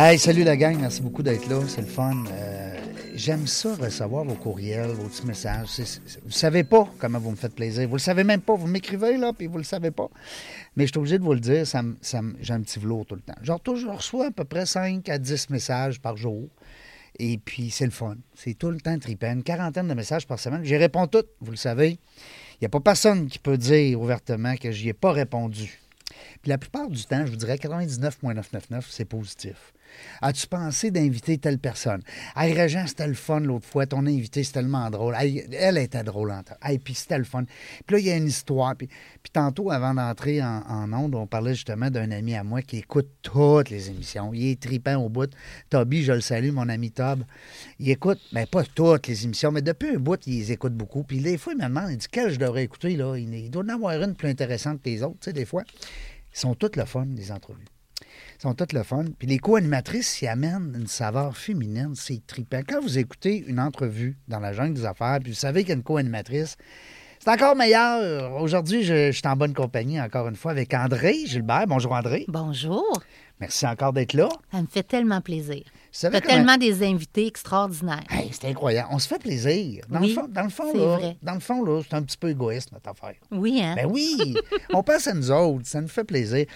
Hey, salut la gang, merci beaucoup d'être là, c'est le fun. Euh, J'aime ça recevoir vos courriels, vos petits messages. C'est- c'est- vous savez pas comment vous me faites plaisir. Vous le savez même pas. Vous m'écrivez là, puis vous le savez pas. Mais je suis obligé de vous le dire, j'ai un petit velours tout le temps. Genre, je reçois à peu près 5 à 10 messages par jour. Et puis, c'est le fun. C'est tout le temps trippant. Une quarantaine de messages par semaine. J'y réponds toutes, vous le savez. Il n'y a pas personne qui peut dire ouvertement que j'y ai pas répondu. Puis la plupart du temps, je vous dirais 99,999, c'est positif. As-tu pensé d'inviter telle personne? Hey, Régent, c'était le fun l'autre fois. Ton invité, c'est tellement drôle. Elle était drôle en temps. Puis c'était le fun. Puis là, il y a une histoire. Puis, puis tantôt, avant d'entrer en, en onde, on parlait justement d'un ami à moi qui écoute toutes les émissions. Il est tripant au bout. Toby, je le salue, mon ami Tob. Il écoute, mais pas toutes les émissions, mais depuis un bout, il les écoute beaucoup. Puis des fois, il me demande, il dit, quelle je devrais écouter? Là? Il, il doit en avoir une plus intéressante que les autres, tu sais, des fois. Ils sont toutes le fun, les entrevues. Sont toutes le fun. Puis les co-animatrices y amènent une saveur féminine. C'est trippant. Quand vous écoutez une entrevue dans la jungle des affaires, puis vous savez qu'il y a une co-animatrice, c'est encore meilleur. Aujourd'hui, je, je suis en bonne compagnie, encore une fois, avec André Gilbert. Bonjour, André. Bonjour. Merci encore d'être là. Ça me fait tellement plaisir. As comment- tellement des invités extraordinaires. Hey, c'est incroyable. On se fait plaisir. Dans Oui, le fond, dans le fond, c'est là, vrai. dans le fond, là, c'est un petit peu égoïste, notre affaire. Oui, hein? Ben oui, on pense à nous autres, ça nous fait plaisir.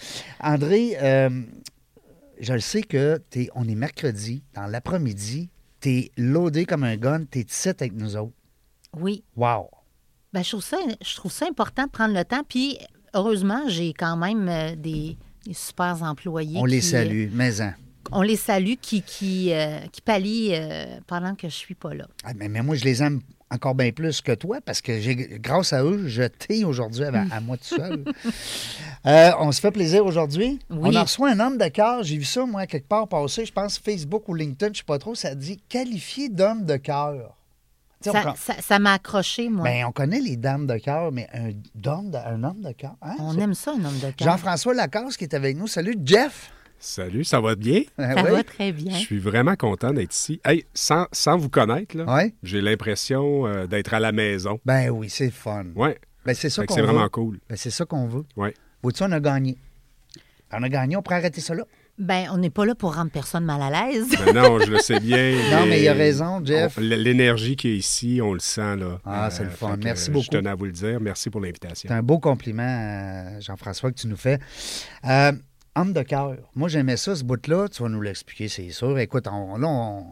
André, euh, je le sais que t'es, on est mercredi, dans l'après-midi, t'es loadé comme un gun, t'es ici avec nous autres. Oui. Wow! Ben, je, trouve ça, je trouve ça important de prendre le temps. Puis, heureusement, j'ai quand même euh, des, des super employés. On les qui, salue, mais en. euh, on les salue qui, qui, euh, qui pallient euh, pendant que je suis pas là. Ah, mais, mais moi, je les aime encore bien plus que toi parce que j'ai, grâce à eux, je t'ai aujourd'hui à, à moi tout seul. Euh, on se fait plaisir aujourd'hui. Oui. On a reçu un homme de cœur. J'ai vu ça, moi, quelque part passer. Je pense Facebook ou LinkedIn, je sais pas trop. Ça dit qualifié d'homme de cœur. Ça prend- ça- ça m'a accroché, moi. Ben, on connaît les dames de cœur, mais un, de- un homme de cœur. hein, on ça? aime ça, un homme de cœur. Jean-François Lacasse qui est avec nous. Salut, Jeff. Salut, ça va bien? Ah Ça oui? va très bien. Je suis vraiment content d'être ici. Hey, sans, sans vous connaître, j'ai l'impression euh, d'être à la maison. Ben oui, c'est fun. Ouais, Ben, c'est ça qu'on c'est veut. vraiment cool. Ben, c'est ça qu'on veut. Ouais. Vois-tu, on a gagné. On a gagné, on pourrait arrêter ça là. Ben, on n'est pas là pour rendre personne mal à l'aise. Ben non, je le sais bien. Non, mais il a raison, Jeff. L'énergie qui est ici, on le sent. Là. Ah, c'est le fun. fait que, Merci euh, beaucoup. Je tenais à vous le dire. Merci pour C'est l'invitation. un beau compliment, euh, Jean-François, que tu nous fais. Euh, homme de cœur. Moi, j'aimais ça, ce bout-là. Tu vas nous l'expliquer, c'est sûr. Écoute, on, là, on,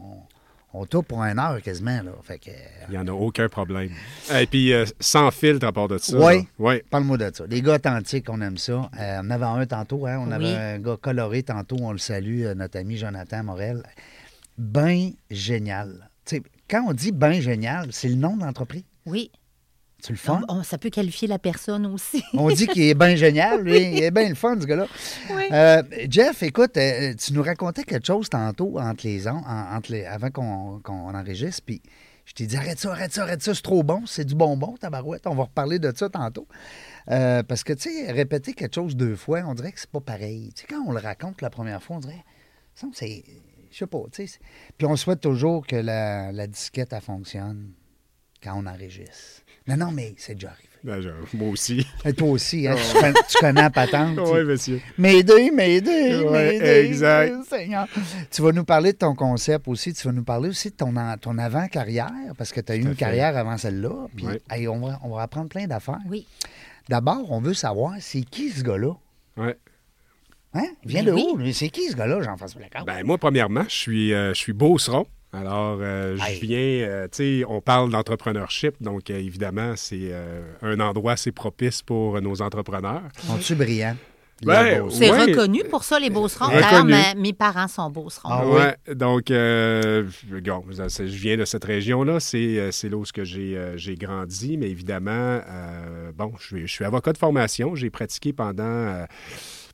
on tourne pour une heure quasiment. Là. Fait que, euh, Il n'y en a aucun problème. Et puis, euh, sans filtre à part de ça. Oui. Ouais. Parle-moi de ça. Les gars authentiques, on aime ça. Euh, on avait un tantôt, hein? on Oui. avait un gars coloré tantôt, on le salue, notre ami Jonathan Morel. Ben génial. Tu sais, quand on dit ben génial, c'est le nom de l'entreprise. Oui. Tu le fun? On- on- ça peut qualifier la personne aussi. On dit qu'il est bien génial, lui. Il est bien le fun, ce gars-là. Oui. Euh, Jeff, écoute, euh, tu nous racontais quelque chose tantôt entre les ans, en- entre les, avant qu'on enregistre, puis je t'ai dit arrête ça, arrête ça, arrête ça, c'est trop bon, c'est du bonbon, tabarouette. On va reparler de ça tantôt. Euh, parce que, tu sais, répéter quelque chose deux fois, on dirait que c'est pas pareil. Tu sais, quand on le raconte la première fois, on dirait, c'est. Je sais pas, tu sais. c'est- Puis on souhaite toujours que la, la disquette, elle fonctionne quand on enregistre. Non, non, mais c'est déjà arrivé. Ben, je- moi aussi. Et toi aussi, hein, tu, connais, tu connais la patente. oui, monsieur. M'aider, m'aider, Ouais, m'aider. exact. Seigneur. Tu vas nous parler de ton concept aussi. Tu vas nous parler aussi de ton, en- ton avant-carrière, parce que tu as eu une fait. carrière avant celle-là. Puis, Ouais. hey, on, va, on va apprendre plein d'affaires. Oui. D'abord, on veut savoir, c'est qui ce gars-là? Ouais. Hein? Il vient de oui. où? C'est qui ce gars-là, Jean-François Lacarte? Ben, moi, premièrement, je suis, euh, je suis Beauceron. Alors, euh, je viens, euh, tu sais, on parle d'entrepreneurship, donc euh, évidemment, c'est euh, un endroit assez propice pour nos entrepreneurs. Sont-tu brillants? C'est Ouais. reconnu pour ça, les Beaucerons. D'ailleurs, mes parents sont Beaucerons. Ah oui? Ouais, donc, euh, bon, je viens de cette région-là. C'est, c'est là où j'ai, euh, j'ai grandi. Mais évidemment, euh, bon, je suis, je suis avocat de formation. J'ai pratiqué pendant euh,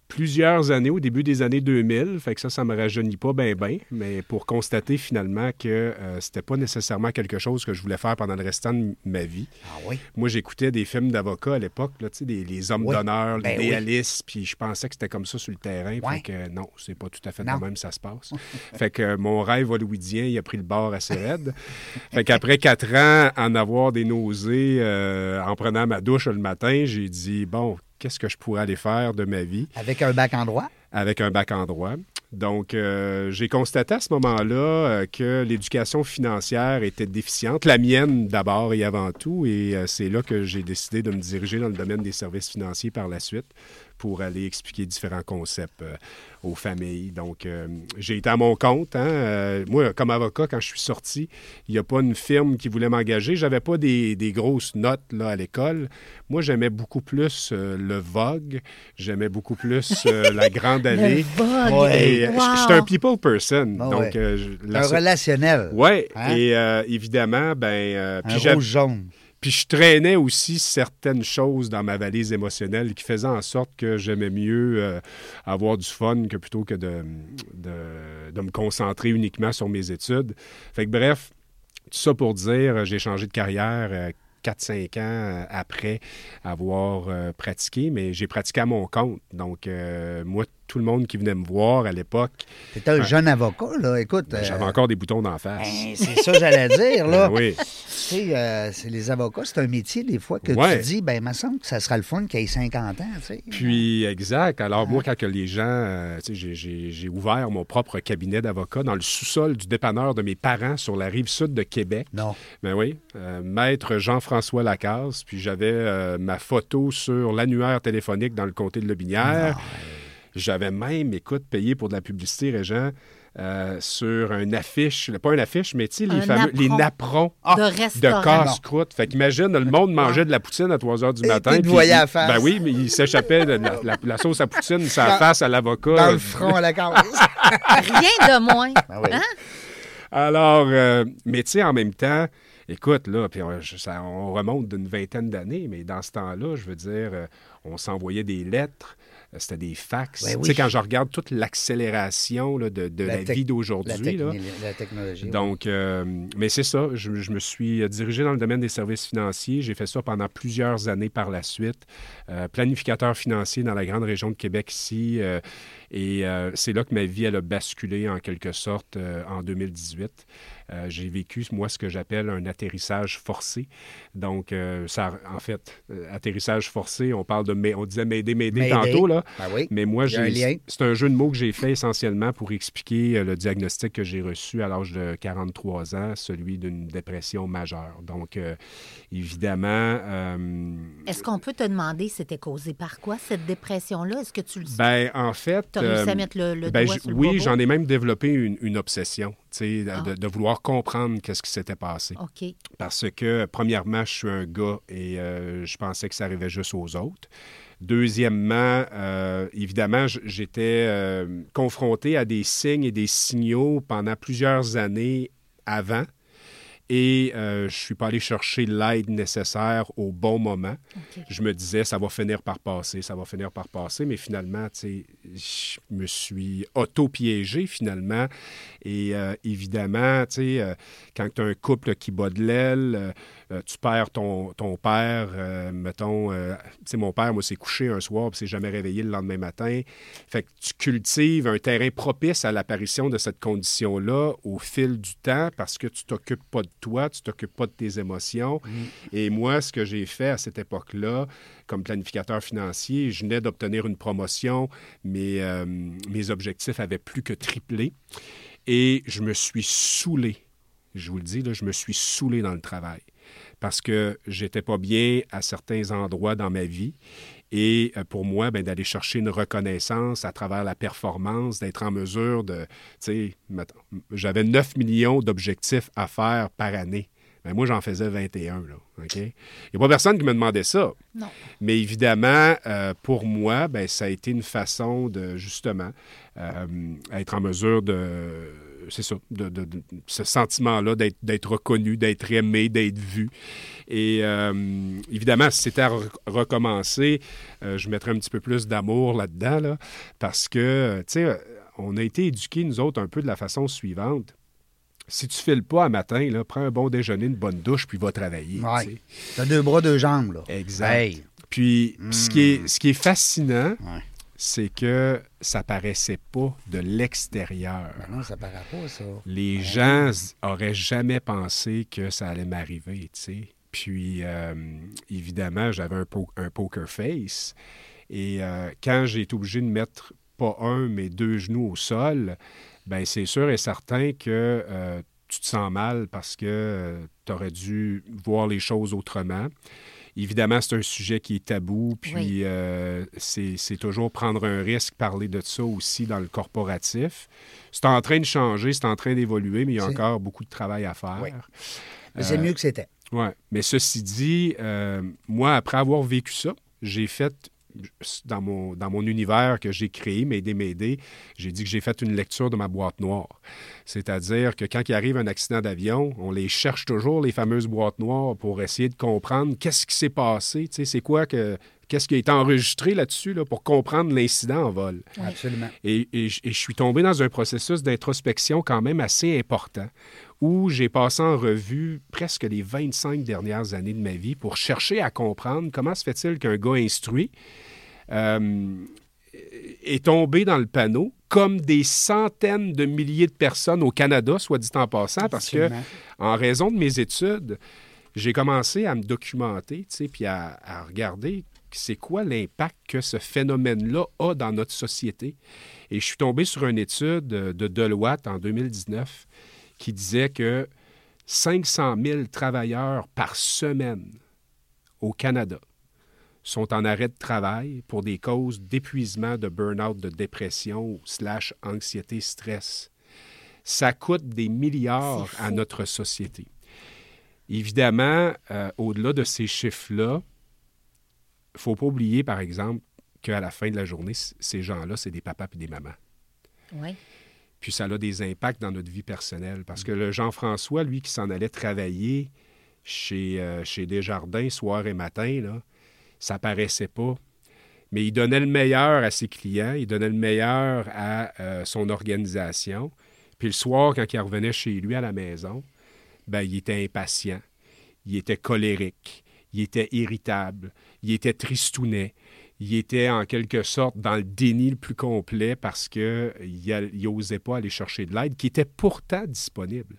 plusieurs années, au début des années 2000. Fait que ça, ça me rajeunit pas bien, bien. Mais pour constater finalement que euh, c'était pas nécessairement quelque chose que je voulais faire pendant le restant de ma vie. Ah oui? Moi, j'écoutais des films d'avocats à l'époque, là, tu sais, des, les hommes Oui. d'honneur, Ben les oui. idéalistes, puis je pensais que c'était comme ça sur le terrain. Ouais. Fait que non, c'est pas tout à fait de même ça se passe. fait que euh, mon rêve hollywoodien, il a pris le bord assez raide. fait qu'après quatre ans, en avoir des nausées, euh, en prenant ma douche le matin, j'ai dit, bon, qu'est-ce que je pourrais aller faire de ma vie? Avec un bac en droit? avec un bac en droit. Donc, euh, j'ai constaté à ce moment-là euh, que l'éducation financière était déficiente, la mienne d'abord et avant tout, et euh, c'est là que j'ai décidé de me diriger dans le domaine des services financiers par la suite pour aller expliquer différents concepts euh, aux familles. Donc, euh, j'ai été à mon compte. hein. Euh, moi, comme avocat, quand je suis sorti, il n'y a pas une firme qui voulait m'engager. J'avais pas des, des grosses notes là, à l'école. Moi, j'aimais beaucoup plus le Vogue. J'aimais beaucoup plus la Grande Allée. Le Vogue. Ouais. Et, Wow. je- J'étais un people person. Ah donc, ouais. je- la Un relationnel. Ouais, Hein? et évidemment, ben, Un puis rouge jaune. Je traînais aussi certaines choses dans ma valise émotionnelle qui faisaient en sorte que j'aimais mieux euh, avoir du fun que plutôt que de, me concentrer uniquement sur mes études. Fait que bref, tout ça pour dire, j'ai changé de carrière. euh, 4-5 ans euh, après avoir euh, pratiqué, mais j'ai pratiqué à mon compte. Donc, euh, moi, tout le monde qui venait me voir à l'époque, T'étais un jeune avocat, là. Écoute. ben, j'avais euh, encore des boutons d'en face. ben, c'est ça que j'allais dire, là. Ben oui. Tu sais, euh, les avocats, c'est un métier, des fois, que Ouais. tu dis, ben, il me semble que ça sera le fun qu'il ait 50 ans, tu sais. Puis, exact. Alors, moi, quand que les gens, euh, tu sais, j'ai- ouvert mon propre cabinet d'avocat dans le sous-sol du dépanneur de mes parents sur la rive sud de Québec. Non. Ben oui, maître Jean-François Lacasse. Puis j'avais ma photo sur l'annuaire téléphonique dans le comté de Lobinière. J'avais même, écoute, payé pour de la publicité, Régent, euh, sur une affiche, pas une affiche, mais tu sais, les Un fameux, les napperon. napperons de de casse-croûte. Fait qu'imagine, le monde mangeait de la poutine à 3 heures du Et matin. te puis voyait à face. Ben oui, mais il s'échappait de la, la- la sauce à poutine, sa face à l'avocat. Dans le front à la case. Rien de moins. Ben oui. Hein? Alors, euh, mais tu sais, en même temps, écoute, là, puis on, je- ça- on remonte d'une vingtaine d'années, mais dans ce temps-là, je veux dire, euh, on s'envoyait des lettres, c'était des fax. Ben tu sais, quand je regarde toute l'accélération là, de, de la, vie La, d'aujourd'hui, techni- la technologie. oui. donc, euh, mais c'est ça, je, je me suis euh, dirigé dans le domaine des services financiers. J'ai fait ça pendant plusieurs années par la suite. Euh, planificateur financier dans la grande région de Québec ici. euh, et euh, c'est là que ma vie, elle a basculé en quelque sorte euh, en 2018. Euh, j'ai vécu, moi, ce que j'appelle un atterrissage forcé. Donc, euh, ça, en fait, euh, atterrissage forcé, on parle de, on disait m'aider, m'aider tantôt, là. Ben oui. Mais moi, c'est un jeu de mots que j'ai fait essentiellement pour expliquer le diagnostic que j'ai reçu à l'âge de 43 ans, celui d'une dépression majeure. Donc, euh, évidemment, euh, Est-ce qu'on peut te demander c'était causé par quoi, cette dépression-là? Est-ce que tu le sais? ben, en fait... Tu as réussi à mettre le, le ben, doigt sur le oui, j'en ai même développé une, une obsession, Ah. de- de vouloir comprendre qu'est-ce qui s'était passé. OK. Parce que, premièrement, je suis un gars et euh, je pensais que ça arrivait juste aux autres. Deuxièmement, euh, évidemment, j'étais euh, confronté à des signes et des signaux pendant plusieurs années avant. Et euh, je suis pas allé chercher l'aide nécessaire au bon moment. Je me disais, ça va finir par passer, ça va finir par passer, mais finalement, tu sais, je me suis auto-piégé finalement. Et euh, évidemment, tu sais, euh, quand tu as un couple qui bat de l'aile, euh, euh, tu perds ton, ton père, euh, mettons, euh, tu sais, mon père, moi, s'est couché un soir, puis s'est jamais réveillé le lendemain matin. Fait que tu cultives un terrain propice à l'apparition de cette condition-là au fil du temps parce que tu t'occupes pas de toi, tu t'occupes pas de tes émotions. Et moi, ce que j'ai fait à cette époque-là, comme planificateur financier, je venais d'obtenir une promotion, mais euh, mes objectifs avaient plus que triplé. Et je me suis saoulé. Je vous le dis, là, je me suis saoulé dans le travail parce que j'étais pas bien à certains endroits dans ma vie. Et euh, pour moi, ben, d'aller chercher une reconnaissance à travers la performance, d'être en mesure de, tu sais, mettons, j'avais 9 millions d'objectifs à faire par année. Ben, moi, j'en faisais 21. Là, OK? Il n'y a pas personne qui me demandait ça. Non. Mais évidemment, euh, pour moi, ben, ça a été une façon de, justement, euh, être en mesure de c'est ça, de, de- de- ce sentiment-là d'être, reconnu, d'être aimé, d'être vu. Et euh, évidemment, si c'était à re- recommencer, euh, je mettrais un petit peu plus d'amour là-dedans, là, parce que, euh, tu sais, on a été éduqués, nous autres, un peu de la façon suivante. Si tu files pas à matin, là, prends un bon déjeuner, une bonne douche, puis va travailler. Ouais. tu. T'as deux bras, deux jambes, là. Exact. Hey. Puis, ce, qui est, ce qui est fascinant, Ouais. C'est que ça paraissait pas de l'extérieur. Ben non, ça paraît pas, ça. Les gens s- auraient jamais pensé que ça allait m'arriver, tu sais. Puis, euh, évidemment, j'avais un, po- un poker face. Et euh, quand j'ai été obligé de mettre pas un, mais deux genoux au sol, ben c'est sûr et certain que euh, tu te sens mal parce que tu aurais dû voir les choses autrement. Évidemment, c'est un sujet qui est tabou, puis Oui. euh, c'est toujours prendre un risque, parler de ça aussi dans le corporatif. C'est en train de changer, c'est en train d'évoluer, mais il y a encore beaucoup de travail à faire. Oui. Mais c'est Euh, mieux que c'était. Oui, mais ceci dit, euh, moi, après avoir vécu ça, j'ai fait, dans mon, dans mon univers que j'ai créé, M'aider, m'aider, j'ai dit que j'ai fait une lecture de ma boîte noire. C'est-à-dire que quand il arrive un accident d'avion, on les cherche toujours, les fameuses boîtes noires, pour essayer de comprendre qu'est-ce qui s'est passé, tu sais, c'est quoi que... Qu'est-ce qui a été enregistré là-dessus là, pour comprendre l'incident en vol? Absolument. Et, et je et je suis tombé dans un processus d'introspection quand même assez important où j'ai passé en revue presque les 25 dernières années de ma vie pour chercher à comprendre comment se fait-il qu'un gars instruit euh, est tombé dans le panneau comme des centaines de milliers de personnes au Canada, soit dit en passant, parce que en raison de mes études, j'ai commencé à me documenter, tu sais, puis à, à regarder c'est quoi l'impact que ce phénomène-là a dans notre société. Et je suis tombé sur une étude de Deloitte en 2019 qui disait que 500 000 travailleurs par semaine au Canada sont en arrêt de travail pour des causes d'épuisement, de burn-out, de dépression, slash anxiété, stress. Ça coûte des milliards à notre société. Évidemment, euh, au-delà de ces chiffres-là, il ne faut pas oublier, par exemple, qu'à la fin de la journée, ces gens-là, c'est des papas et des mamans. Oui. Puis ça a des impacts dans notre vie personnelle. Parce que le Jean-François, lui, qui s'en allait travailler chez, euh, chez Desjardins soir et matin, là, ça paraissait pas. Mais il donnait le meilleur à ses clients, il donnait le meilleur à euh, son organisation. Puis le soir, quand il revenait chez lui à la maison, ben, il était impatient, il était colérique, il était irritable, il était tristounet, il était en quelque sorte dans le déni le plus complet parce qu'il n'osait pas aller chercher de l'aide qui était pourtant disponible.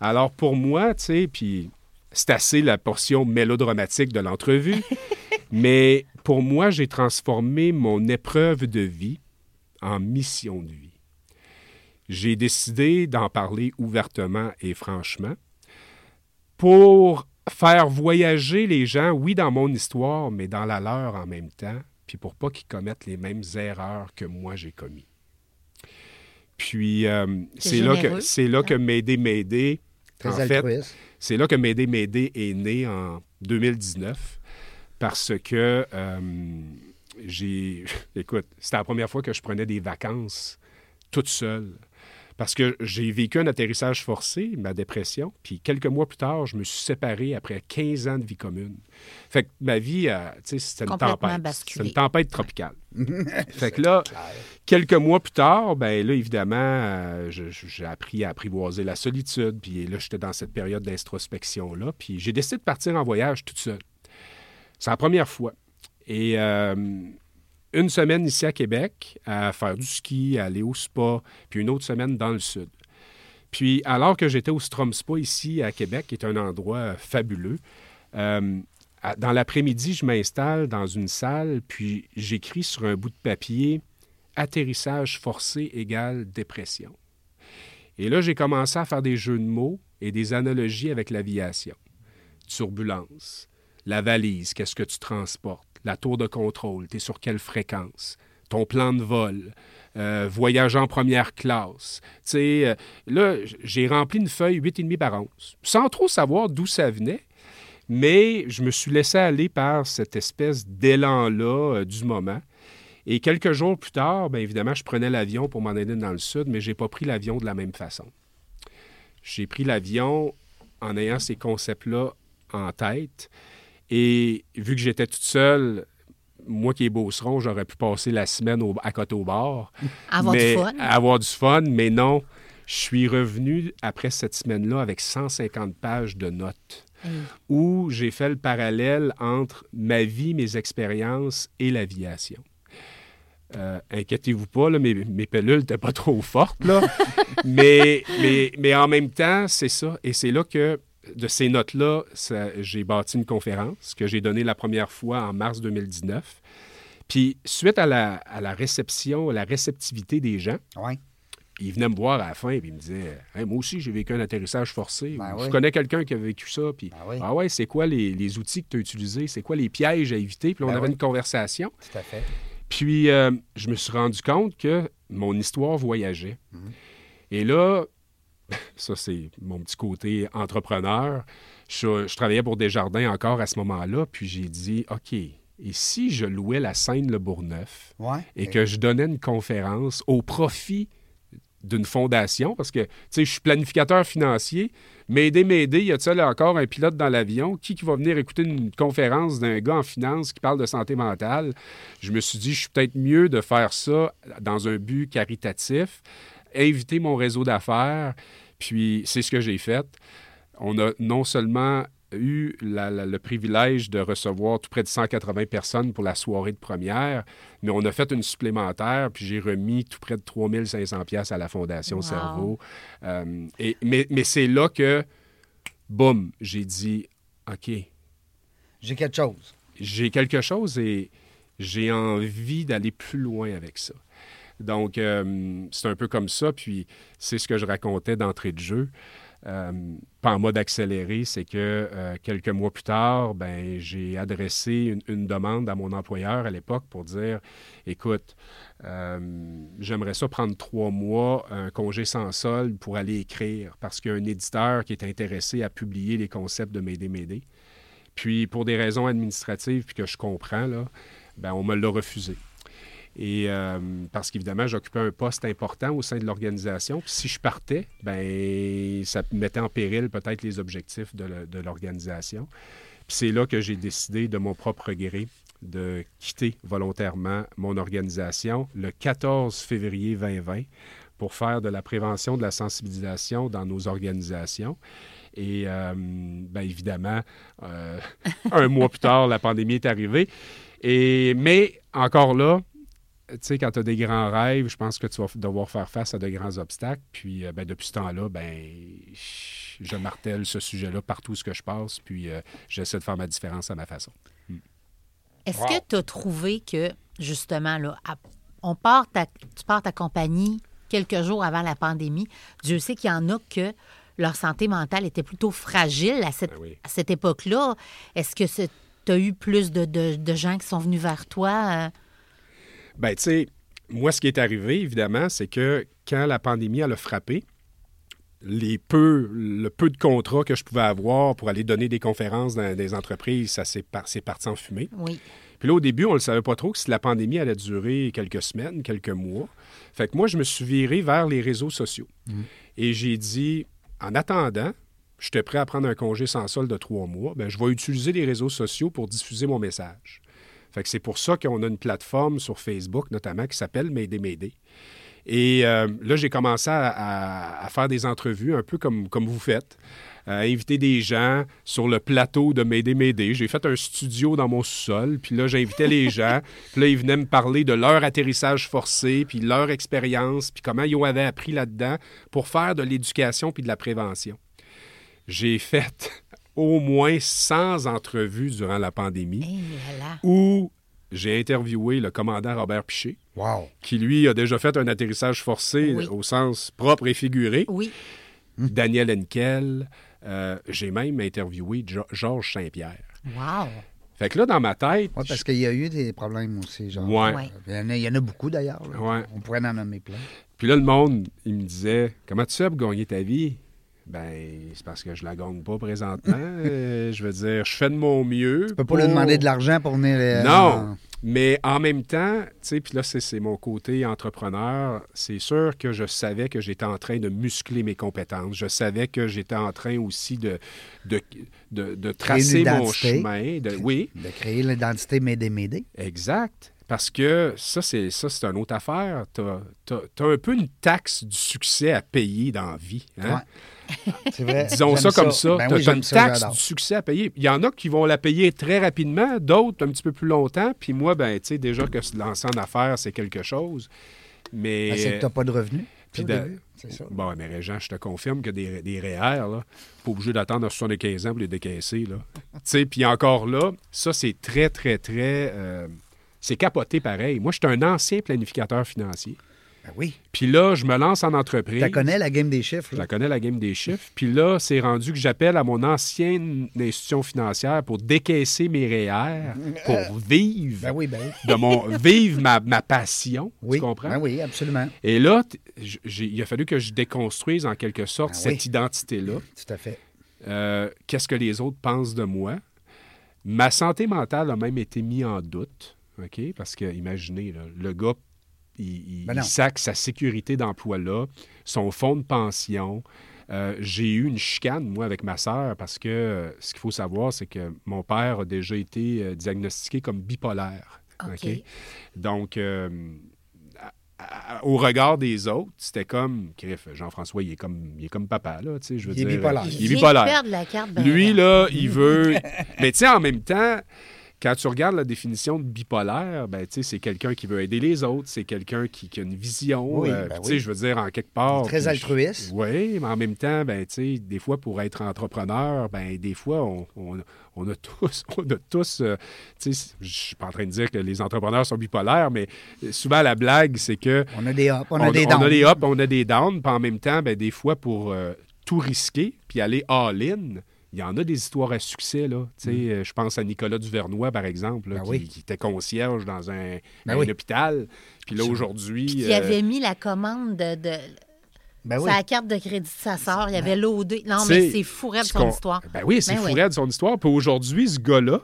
Alors pour moi, tu sais, puis c'est assez la portion mélodramatique de l'entrevue, mais pour moi, j'ai transformé mon épreuve de vie en mission de vie. J'ai décidé d'en parler ouvertement et franchement pour faire voyager les gens, oui, dans mon histoire, mais dans la leur en même temps, puis pour pas qu'ils commettent les mêmes erreurs que moi j'ai commis. Puis euh, C'est là que c'est là que m'aider m'aider. Très En fait, c'est là que M'aider m'aider est né en 2019 parce que euh, j'ai. Écoute, c'était la première fois que je prenais des vacances toute seule. Parce que j'ai vécu un atterrissage forcé, ma dépression, puis quelques mois plus tard, je me suis séparé après 15 ans de vie commune. Fait que ma vie, euh, tu sais, c'était une tempête. C'était une tempête tropicale. fait que là, quelques mois plus tard, ben là, évidemment, euh, j'ai appris à apprivoiser la solitude. Puis là, j'étais dans cette période d'introspection-là. Puis j'ai décidé de partir en voyage toute seule. C'est la première fois. Et euh, une semaine ici à Québec, à faire du ski, à aller au spa, puis une autre semaine dans le sud. Puis alors que j'étais au Strom Spa ici à Québec, qui est un endroit euh, fabuleux, euh, dans l'après-midi, je m'installe dans une salle, puis j'écris sur un bout de papier atterrissage forcé égale dépression. Et là, j'ai commencé à faire des jeux de mots et des analogies avec l'aviation. Turbulence, la valise, qu'est-ce que tu transportes, la tour de contrôle, tu es sur quelle fréquence, ton plan de vol, euh, voyager en première classe. Sais, euh, là, j'ai rempli une feuille 8,5 par 11, sans trop savoir d'où ça venait. Mais je me suis laissé aller par cette espèce d'élan-là euh, du moment. Et quelques jours plus tard, bien évidemment, je prenais l'avion pour m'en aller dans le sud, mais je n'ai pas pris l'avion de la même façon. J'ai pris l'avion en ayant ces concepts-là en tête. Et vu que j'étais toute seule, moi qui est beauceron, j'aurais pu passer la semaine au- à côté au bar. Avoir mais, du fun. Avoir du fun, mais non. Je suis revenu après cette semaine-là avec 150 pages de notes où j'ai fait le parallèle entre ma vie, mes expériences et l'aviation. Euh, inquiétez-vous pas, là, mes, mes pelules n'étaient pas trop fortes, là. mais, mais, mais en même temps, c'est ça. Et c'est là que, de ces notes-là, j'ai bâti une conférence que j'ai donnée la première fois en mars 2019. Puis, suite à la, à la réception, à la réceptivité des gens, ils venaient me voir à la fin et ils me disaient Hey, Moi aussi, j'ai vécu un atterrissage forcé. Ben oui. Je connais quelqu'un qui a vécu ça. Puis, Ben oui. Ah ouais, c'est quoi les, les outils que tu as utilisés? C'est quoi les pièges à éviter Puis là, on Ben avait oui. une conversation. Tout à fait. Puis, euh, je me suis rendu compte que mon histoire voyageait. Mhm. Et là, ça, c'est mon petit côté entrepreneur. Je, je travaillais pour Desjardins encore à ce moment-là. Puis, j'ai dit OK, et si je louais la Seine-Le Bourgneuf Ouais. et que je donnais une conférence au profit d'une fondation, parce que, tu sais, je suis planificateur financier, m'aider, m'aider, y a-t-il encore un pilote dans l'avion? Qui, qui va venir écouter une conférence d'un gars en finance qui parle de santé mentale? Je me suis dit, je suis peut-être mieux de faire ça dans un but caritatif, inviter mon réseau d'affaires, puis c'est ce que j'ai fait. On a non seulement eu la- la- le privilège de recevoir tout près de 180 personnes pour la soirée de première, mais on a fait une supplémentaire, puis j'ai remis tout près de 3500 pièces à la Fondation Wow. Cerveau. Euh, et, mais mais c'est là que, boum, j'ai dit, OK, J'ai quelque chose. j'ai quelque chose et j'ai envie d'aller plus loin avec ça. Donc, euh, c'est un peu comme ça. Puis, c'est ce que je racontais d'entrée de jeu. Euh, pas en mode accéléré, c'est que euh, quelques mois plus tard, ben, j'ai adressé une, demande à mon employeur à l'époque pour dire Écoute, j'aimerais ça prendre trois mois, un congé sans solde pour aller écrire parce qu'il y a un éditeur qui est intéressé à publier les concepts de M'aider, m'aider. Puis, pour des raisons administratives, puis que je comprends, là, ben, on me l'a refusé. Et euh, parce qu'évidemment, j'occupais un poste important au sein de l'organisation. Puis si je partais, ben ça mettait en péril peut-être les objectifs de, l'organisation. Puis c'est là que j'ai décidé de mon propre gré de quitter volontairement mon organisation le 14 février 2020 pour faire de la prévention, de la sensibilisation dans nos organisations. Et euh, bien évidemment, euh, un mois plus tard, la pandémie est arrivée. Et, mais encore là, tu sais, quand tu as des grands rêves, je pense que tu vas devoir faire face à de grands obstacles. Puis euh, ben, depuis ce temps-là, ben, je martèle ce sujet-là partout où ce que je passe. Puis euh, j'essaie de faire ma différence à ma façon. Est-ce Wow. que tu as trouvé que, justement, là, à- on part ta- tu pars ta compagnie quelques jours avant la pandémie. Dieu sait qu'il y en a que leur santé mentale était plutôt fragile à cette, Ben oui. à cette époque-là. Est-ce que tu as eu plus de, de- de gens qui sont venus vers toi? Ben, tu sais, moi, ce qui est arrivé, évidemment, c'est que quand la pandémie elle a frappé, les peu, le peu de contrats que je pouvais avoir pour aller donner des conférences dans des entreprises, ça s'est par- parti en fumée. Oui. Puis là, au début, on ne le savait pas trop que si la pandémie allait durer quelques semaines, quelques mois. Fait que moi, je me suis viré vers les réseaux sociaux. Et j'ai dit, en attendant, j'étais prêt à prendre un congé sans solde de trois mois, ben, je vais utiliser les réseaux sociaux pour diffuser mon message. Fait que c'est pour ça qu'on a une plateforme sur Facebook, notamment, qui s'appelle M'aider, m'aider. Et euh, là, j'ai commencé à, à- à faire des entrevues, un peu comme, comme vous faites, à inviter des gens sur le plateau de M'aider, m'aider. J'ai fait un studio dans mon sous-sol, puis là, j'invitais les gens, puis là, ils venaient me parler de leur atterrissage forcé, puis leur expérience, puis comment ils avaient appris là-dedans pour faire de l'éducation puis de la prévention. J'ai fait au moins 100 entrevues durant la pandémie Eh là où j'ai interviewé le commandant Robert Piché, Wow. qui lui a déjà fait un atterrissage forcé Oui. au sens propre et figuré. Oui. Daniel Henkel. euh, j'ai même interviewé Jo- Georges Saint-Pierre. Wow. Fait que là, dans ma tête. Oui, parce qu'il y a eu des problèmes aussi. Genre, Ouais. Ouais. Il, y en a, il y en a beaucoup d'ailleurs. Ouais. On pourrait en nommer plein. Puis là, le monde, il me disait Comment tu fais pour gagner ta vie? Ben, c'est parce que je la gagne pas présentement. Euh, je veux dire, je fais de mon mieux. Tu peux pas lui demander de l'argent pour venir. euh, Non. Mais en même temps, tu sais, puis là, c'est mon côté entrepreneur. C'est sûr que je savais que j'étais en train de muscler mes compétences. Je savais que j'étais en train aussi de, de, de, de tracer mon chemin. De, oui, De créer l'identité Médé. exact. Parce que ça, c'est ça, c'est une autre affaire. Tu as, un peu une taxe du succès à payer dans la vie. hein? Ouais. C'est vrai. Disons ça comme ça. Ben tu as, oui, une taxe du succès à payer. Il y en a qui vont la payer très rapidement, d'autres un petit peu plus longtemps. Puis moi, ben, tu sais, déjà que se lancer en affaires, c'est quelque chose. Mais. Ben, c'est que tu n'as pas de revenus. Puis de- ça. Bon, mais Régent, je te confirme que des, des REER, là, pas obligé d'attendre à 75 ans pour les décaisser. Là. tu sais, puis encore là, ça, c'est très, très, très. euh, c'est capoté pareil. Moi, je suis un ancien planificateur financier. Ben oui. Puis là, je me lance en entreprise. Tu connais la game des chiffres. Je la connais, la game des chiffres. Puis là, c'est rendu que j'appelle à mon ancienne institution financière pour décaisser mes REER, pour vivre Ben oui, ben oui. de mon vivre ma, ma passion. Oui. Tu comprends? Ben oui, absolument. Et là, il a fallu que je déconstruise en quelque sorte Ben cette identité-là. Tout à fait. Euh, Qu'est-ce que les autres pensent de moi? Ma santé mentale a même été mise en doute. OK? Parce que, imaginez, là, le gars, il, il- Ben il sac sa sécurité d'emploi là, son fonds de pension. Euh, j'ai eu une chicane, moi, avec ma sœur, parce que euh, ce qu'il faut savoir, c'est que mon père a déjà été euh, diagnostiqué comme bipolaire. OK. Donc, euh, à- à- au regard des autres, c'était comme, Jean-François, il est comme, il est comme papa, là, tu sais, je veux Il est bipolaire. Il est vient de bipolaire. perdre la carte. ben, Lui, là, il veut. Mais tu sais, en même temps, quand tu regardes la définition de bipolaire, ben, c'est quelqu'un qui veut aider les autres, c'est quelqu'un qui, qui a une vision. Oui, euh, ben oui. je veux dire, en quelque part. Très altruiste. Oui, mais en même temps, ben, des fois, pour être entrepreneur, ben, des fois, on, on- on a tous, on a tous, euh, je suis pas en train de dire que les entrepreneurs sont bipolaires, mais souvent, la blague, c'est que On a des ups, on, on, a des on downs. a des ups, on a des downs, puis en même temps, ben, des fois, pour euh, tout risquer, puis aller all-in, il y en a des histoires à succès, là. Tu sais, euh, je pense à Nicolas Duvernois, par exemple, là, Mm. Ben qui, oui. qui était concierge dans un, Ben un oui. hôpital. Puis là, aujourd'hui... Puis qui euh, avait mis la commande de, de Ben oui. sa carte de crédit de sa sœur. Il y avait l'OD. Non, mais c'est fou de son histoire. Ben oui, c'est Ben fou oui. de son histoire. Puis aujourd'hui, ce gars-là,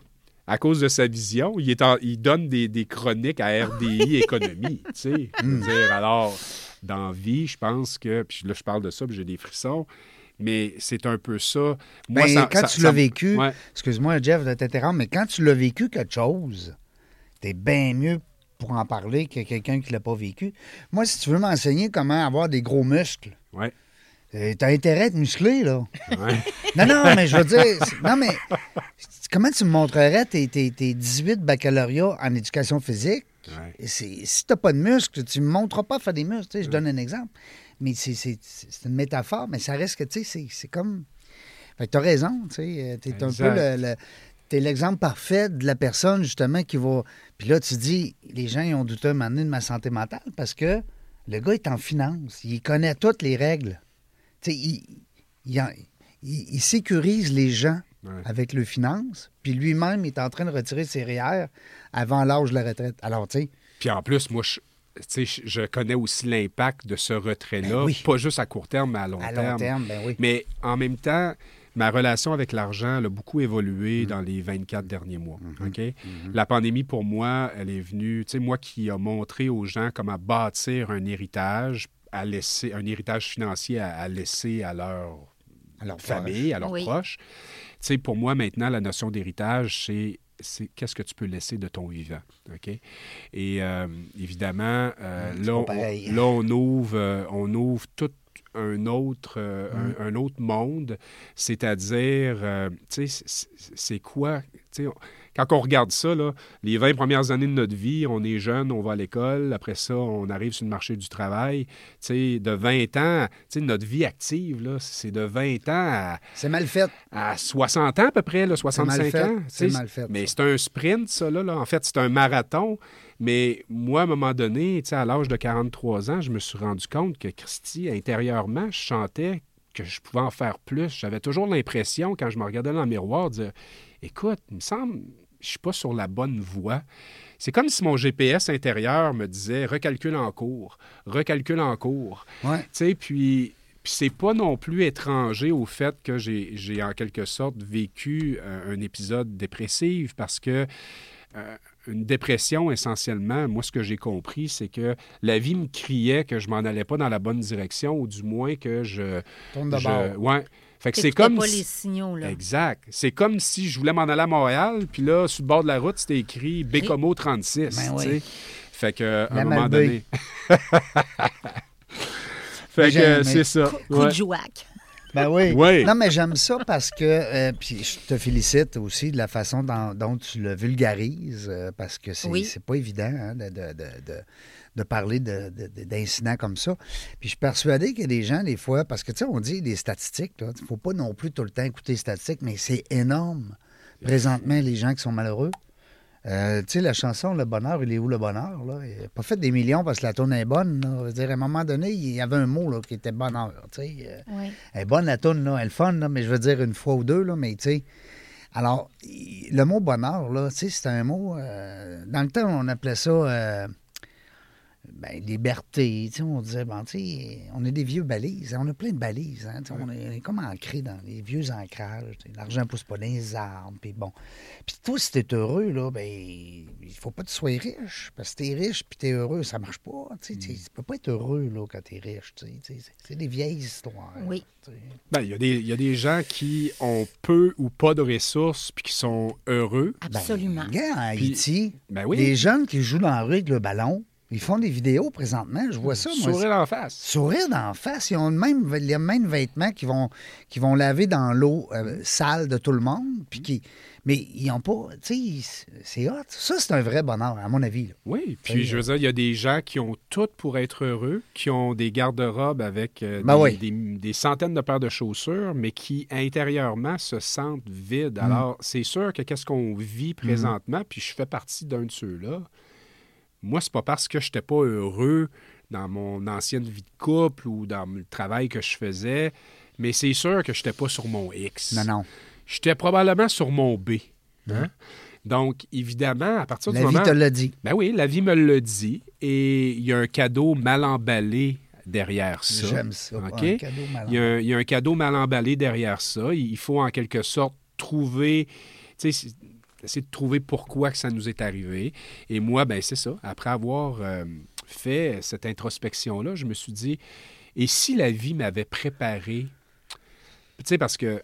à cause de sa vision, il, est en- il donne des, des chroniques à RDI Économie. dire, alors, dans vie, je pense que. Puis là, je parle de ça, puis j'ai des frissons. Mais c'est un peu ça. Moi, Ben, ça- quand ça- tu l'as vécu, Ouais. excuse-moi, Jeff, de t'interrompre, mais quand tu l'as vécu quelque chose, t'es bien mieux pour en parler que quelqu'un qui l'a pas vécu. Moi, si tu veux m'enseigner comment avoir des gros muscles, Ouais. euh, t'as intérêt à te muscler, là. Ouais. Non, non, mais je veux dire, non, mais comment tu me montrerais tes, tes, tes 18 baccalauréats en éducation physique? Ouais. Si t'as pas de muscles, tu me montreras pas faire des muscles. Je donne un exemple. Mais c'est- une métaphore, mais ça reste que, tu sais, c'est- comme... Fait que t'as raison, tu sais. T'es un peu le... le- T'es l'exemple parfait de la personne, justement, qui va... Puis là, tu dis, les gens, ils ont douté un moment donné de ma santé mentale parce que le gars est en finance. Il connaît toutes les règles. Tu sais, il, il, en- il- il sécurise les gens Ouais. avec le finance, puis lui-même est en train de retirer ses REER avant l'âge de la retraite. Alors, tu sais, Puis en plus, moi, je, je- connais aussi l'impact de ce retrait-là, Ben oui. pas juste à court terme, mais à long à terme. long terme, ben oui. Mais en même temps, ma relation avec l'argent a beaucoup évolué Mm. dans les 24 derniers mois. Mm-hmm. OK? La pandémie, pour moi, elle est venue, tu sais, moi qui a montré aux gens comment bâtir un héritage, à laisser, un héritage financier à, à laisser à leur famille, à leurs Oui. proches. Tu sais, pour moi, maintenant, la notion d'héritage, c'est c'est qu'est-ce que tu peux laisser de ton vivant. OK? Et euh, évidemment, euh, c'est là, on, là, on ouvre, euh, on ouvre tout un autre, Mm. un, un autre monde, c'est-à-dire, tu sais, c'est- quoi, tu sais, on- quand on regarde ça, là, les 20 premières années de notre vie, on est jeune, on va à l'école, après ça, on arrive sur le marché du travail, de 20 ans, notre vie active, là, c'est de 20 ans à, C'est mal fait. à 60 ans à peu près, là, 65 fait, ans. c'est mal fait, Mais c'est un sprint, ça, là, là. En fait, c'est un marathon. Mais moi, à un moment donné, à l'âge de 43 ans, je me suis rendu compte que Christy, intérieurement, je chantais que je pouvais en faire plus. J'avais toujours l'impression, quand je me regardais dans le miroir, de dire Écoute, il me semble, je suis pas sur la bonne voie. C'est comme si mon GPS intérieur me disait recalcule en cours, recalcule en cours. Ouais. Tu sais, puis, puis c'est pas non plus étranger au fait que j'ai j'ai en quelque sorte vécu euh, un épisode dépressif parce que euh, une dépression, essentiellement, moi, ce que j'ai compris, c'est que la vie me criait que je m'en allais pas dans la bonne direction, ou du moins que je. Tourne de je- bord. ouais. Fait que c'est comme. pas si- les signaux, là. Exact. C'est comme si je voulais m'en aller à Montréal, puis là, sur le bord de la route, c'était écrit Bécomo 36. Ben tu oui. sais. Fait que, à un moment donné. fait que c'est ça. Coup Ouais. de jouac. Ben oui. Oui. Non, mais j'aime ça parce que, euh, puis je te félicite aussi de la façon dont, dont tu le vulgarises, euh, parce que c'est Oui. c'est pas évident hein, de, de- de- de- de parler de- de- d'incidents comme ça. Puis je suis persuadé qu'il y a des gens, des fois, parce que, tu sais, on dit les statistiques, il ne faut pas non plus tout le temps écouter les statistiques, mais c'est énorme, présentement, les gens qui sont malheureux. Euh, tu sais, la chanson Le bonheur, il est où le bonheur? Là? Il n'a pas fait des millions parce que la tourne est bonne. là. Je veux dire, à un moment donné, il y avait un mot là, qui était bonheur. Tu sais, euh, Oui. elle est bonne la tourne, là, elle est fun, là, mais je veux dire une fois ou deux, là, mais tu sais. Alors, il- le mot bonheur, là, tu sais, c'est un mot. euh, dans le temps, on appelait ça euh, ben, liberté. Tu sais, on disait, bon, tu sais, on a des vieux balises. hein, on a plein de balises. Hein, on, est, on est comme ancré dans les vieux ancrages. L'argent ne pousse pas dans les arbres. Puis bon. Puis toi, si t'es heureux, là, ben, il faut pas que tu sois riche. Parce que t'es riche puis t'es heureux, ça marche pas. Tu sais, tu peux pas être heureux, là, quand t'es riche. C'est c'est des vieilles histoires. Oui. Ben, il y, a des- il y a des gens qui ont peu ou pas de ressources puis qui sont heureux. Absolument. Ben, regarde, à Puis- Haïti, Ben oui. les jeunes qui jouent dans la rue avec le ballon, ils font des vidéos présentement. Je vois ça, moi. Sourire en face. Sourire d'en face. Ils ont le même, les mêmes vêtements qu'ils vont, qu'ils vont laver dans l'eau euh, sale de tout le monde. Puis qui, mais ils n'ont pas. Tu sais, c'est hot. Ça, c'est un vrai bonheur, à mon avis. là. Oui, puis je veux dire, il y a des gens qui ont tout pour être heureux, qui ont des garde-robes avec euh, Ben des, oui. des- des centaines de paires de chaussures, mais qui intérieurement se sentent vides. Mm. Alors, c'est sûr que qu'est-ce qu'on vit présentement, puis je fais partie d'un de ceux-là. Moi, c'est pas parce que je n'étais pas heureux dans mon ancienne vie de couple ou dans le travail que je faisais, mais c'est sûr que je n'étais pas sur mon X. Non, non. J'étais probablement sur mon B. hein? Donc, évidemment, à partir du La vie moment... te l'a dit. Ben oui, la vie me le dit. Et il y a un cadeau mal emballé derrière ça. J'aime ça. OK? Un cadeau. Il y, a un, il y a un cadeau mal emballé derrière ça. Il faut en quelque sorte trouver, tu sais, c'est- essayer de trouver pourquoi que ça nous est arrivé. Et moi, ben c'est ça. Après avoir euh, fait cette introspection-là, je me suis dit, et si la vie m'avait préparé, tu sais, parce que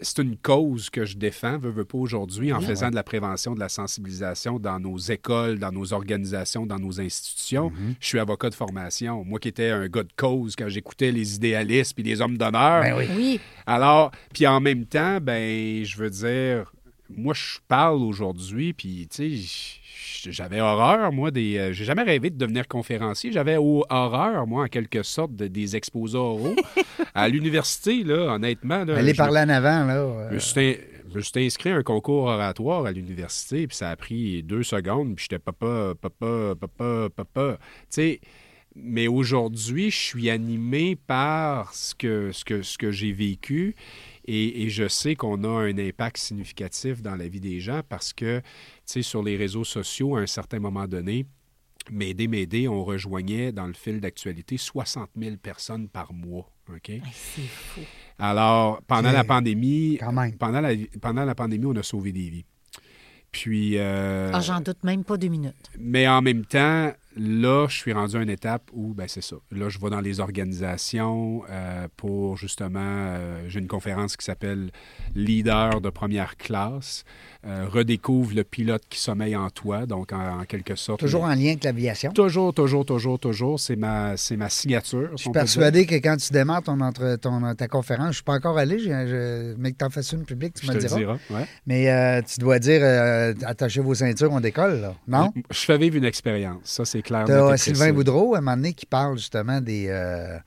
c'est une cause que je défends, veux, veux pas aujourd'hui, en Oui. faisant de la prévention, de la sensibilisation dans nos écoles, dans nos organisations, dans nos institutions. Mm-hmm. Je suis avocat de formation. Moi qui étais un gars de cause quand j'écoutais les idéalistes puis les hommes d'honneur. Ben oui. Oui. Alors, puis en même temps, ben, je veux dire, moi, je parle aujourd'hui, puis, tu sais, j'avais horreur, moi, des. euh, J'ai jamais rêvé de devenir conférencier. J'avais horreur, moi, en quelque sorte, de- des exposés oraux. à l'université, là, honnêtement. Là, Allez je- parler en avant, là. euh, je me suis inscrit à un concours oratoire à l'université, puis ça a pris deux secondes, puis j'étais papa, papa, papa, papa. Tu sais, mais aujourd'hui, je suis animé par ce que, ce que, ce que j'ai vécu et, et je sais qu'on a un impact significatif dans la vie des gens parce que, tu sais, sur les réseaux sociaux, à un certain moment donné, M'aider, m'aider, on rejoignait dans le fil d'actualité 60 000 personnes par mois. OK? C'est fou. Alors, pendant la pandémie, Quand même. pendant la, pendant la pandémie, on a sauvé des vies. Puis, euh, Ah, j'en doute même pas deux minutes. mais en même temps, là, je suis rendu à une étape où, ben c'est ça. Là, je vais dans les organisations euh, pour justement, euh, j'ai une conférence qui s'appelle Leader de première classe. Euh, redécouvre le pilote qui sommeille en toi. Donc, en, en quelque sorte. Toujours en lien avec l'aviation. Toujours, toujours, toujours, toujours. C'est ma, c'est ma signature. Je suis persuadé que quand tu démarres ton, entre, ton, ta conférence, je ne suis pas encore allé, je- je- mais que tu en fasses une publique, tu Je me diras. dirai. ouais. Mais tu dois dire, attachez vos ceintures, on décolle, là. Non? Je fais vivre une expérience. Ça, c'est clair. net et T'as précis. Sylvain Boudreau, à un moment donné, qui parle justement des, euh,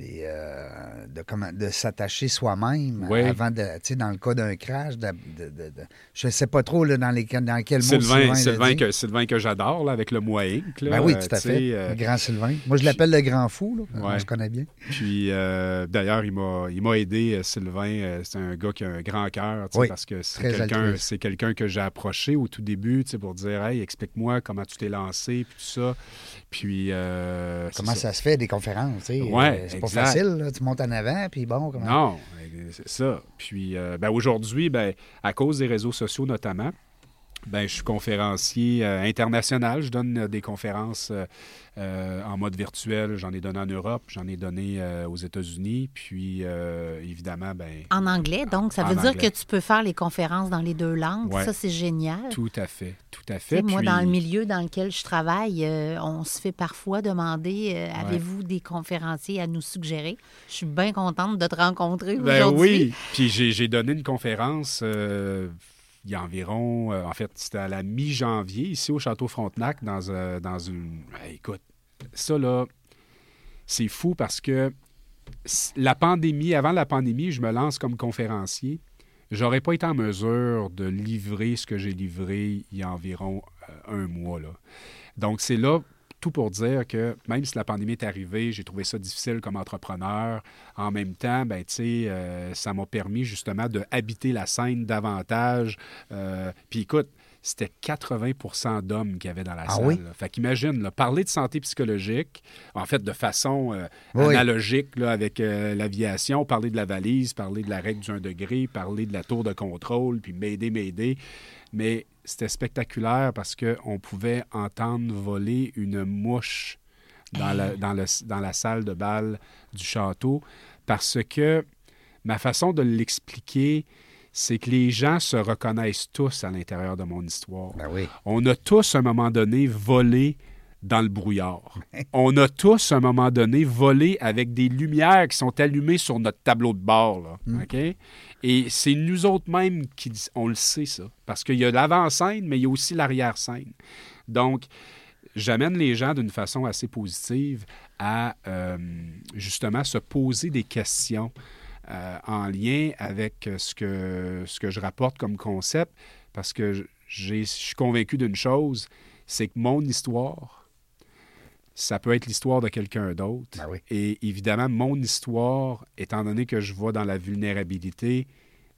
euh, de, comment, de s'attacher soi-même Oui. avant de, tu sais, dans le cas d'un crash, de, de- de- de- je sais pas trop là, dans, les, dans quel mot Sylvain, Sylvain Sylvain que, Sylvain que j'adore, là, avec le Mois Inc. là, Ben oui, tout à fait. euh, le grand Sylvain. Moi, je l'appelle le grand fou. Là. Ouais. se connaît bien. Puis euh, d'ailleurs, il m'a, il m'a aidé, Sylvain. c'est un gars qui a un grand cœur, Oui, parce que c'est quelqu'un, c'est quelqu'un que j'ai approché au tout début, pour dire, hey, explique-moi comment tu t'es lancé, puis tout ça. Puis euh, Comment ça. se fait, des conférences? tu sais? Ouais, Euh, c'est pas facile. là. Tu montes en avant, puis bon, comment... Non, c'est ça. Puis euh, ben, aujourd'hui, ben, à cause des réseaux sociaux notamment, ben, je suis conférencier euh, international. Je donne euh, des conférences euh, en mode virtuel. J'en ai donné en Europe, j'en ai donné aux États-Unis. Puis évidemment, ben, En anglais, donc, ça veut dire anglais. que tu peux faire les conférences dans les deux langues. Ouais. Ça, c'est génial. tout à fait, tout à fait. sais, moi, Puis- dans le milieu dans lequel je travaille, on se fait parfois demander avez-vous des conférenciers à nous suggérer? Je suis bien contente de te rencontrer Ben oui. Puis j'ai j'ai donné une conférence il y a environ, euh, en fait, c'était à la mi-janvier, ici au Château Frontenac, dans, euh, dans une. Hey, écoute, ça là, c'est fou parce que la pandémie, avant la pandémie, je me lance comme conférencier. J'aurais pas été en mesure de livrer ce que j'ai livré il y a environ euh, un mois. Là. Donc, c'est là tout pour dire que même si la pandémie est arrivée, j'ai trouvé ça difficile comme entrepreneur. En même temps, ben, euh, ça m'a permis justement de habiter la scène davantage. Euh, Puis écoute, c'était 80% d'hommes qu'il y avait dans la Ah salle. oui? là. Fait qu'imagine, là, parler de santé psychologique, en fait, de façon euh, Oui. analogique là, avec euh, l'aviation, parler de la valise, parler de la règle du 1 degré, parler de la tour de contrôle, puis m'aider, m'aider. Mais c'était spectaculaire parce qu'on pouvait entendre voler une mouche dans la, dans, le- dans la salle de bal du château parce que ma façon de l'expliquer, c'est que les gens se reconnaissent tous à l'intérieur de mon histoire. Ben oui. On a tous, à un moment donné, volé dans le brouillard. On a tous, à un moment donné, volé avec des lumières qui sont allumées sur notre tableau de bord. là, OK? Et c'est nous autres mêmes qui on le sait, ça. Parce qu'il y a l'avant-scène, mais il y a aussi l'arrière-scène. Donc, j'amène les gens d'une façon assez positive à euh, justement se poser des questions euh, en lien avec euh, ce que, ce que je rapporte comme concept, parce que je suis convaincu d'une chose, c'est que mon histoire, ça peut être l'histoire de quelqu'un d'autre. Ben oui. Et évidemment, mon histoire, étant donné que je vois dans la vulnérabilité,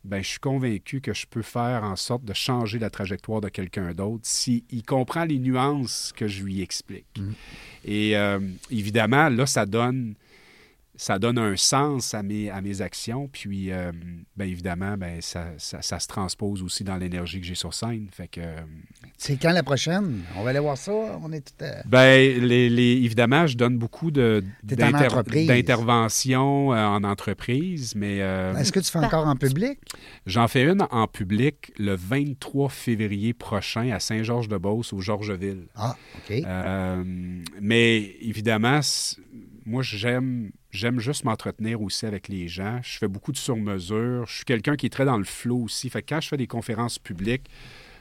ben, je suis convaincu que je peux faire en sorte de changer la trajectoire de quelqu'un d'autre s'il comprend les nuances que je lui explique. Et euh, évidemment, là, ça donne, ça donne un sens à mes, à mes actions. Puis, euh, ben, évidemment, ben, ça, ça- ça se transpose aussi dans l'énergie que j'ai sur scène. Fait que, euh, C'est quand la prochaine? On va aller voir ça. On est tout à... ben, les, les- évidemment, je donne beaucoup de, en d'interventions euh, en entreprise, mais euh, Est-ce que tu fais encore en public? j'en fais une en public le 23 février prochain à Saint-Georges-de-Beauce, au Georgeville. Ah, OK. Euh, mais évidemment, moi, j'aime, j'aime juste m'entretenir aussi avec les gens. Je fais beaucoup de sur-mesure. Je suis quelqu'un qui est très dans le flow aussi. Fait que quand je fais des conférences publiques,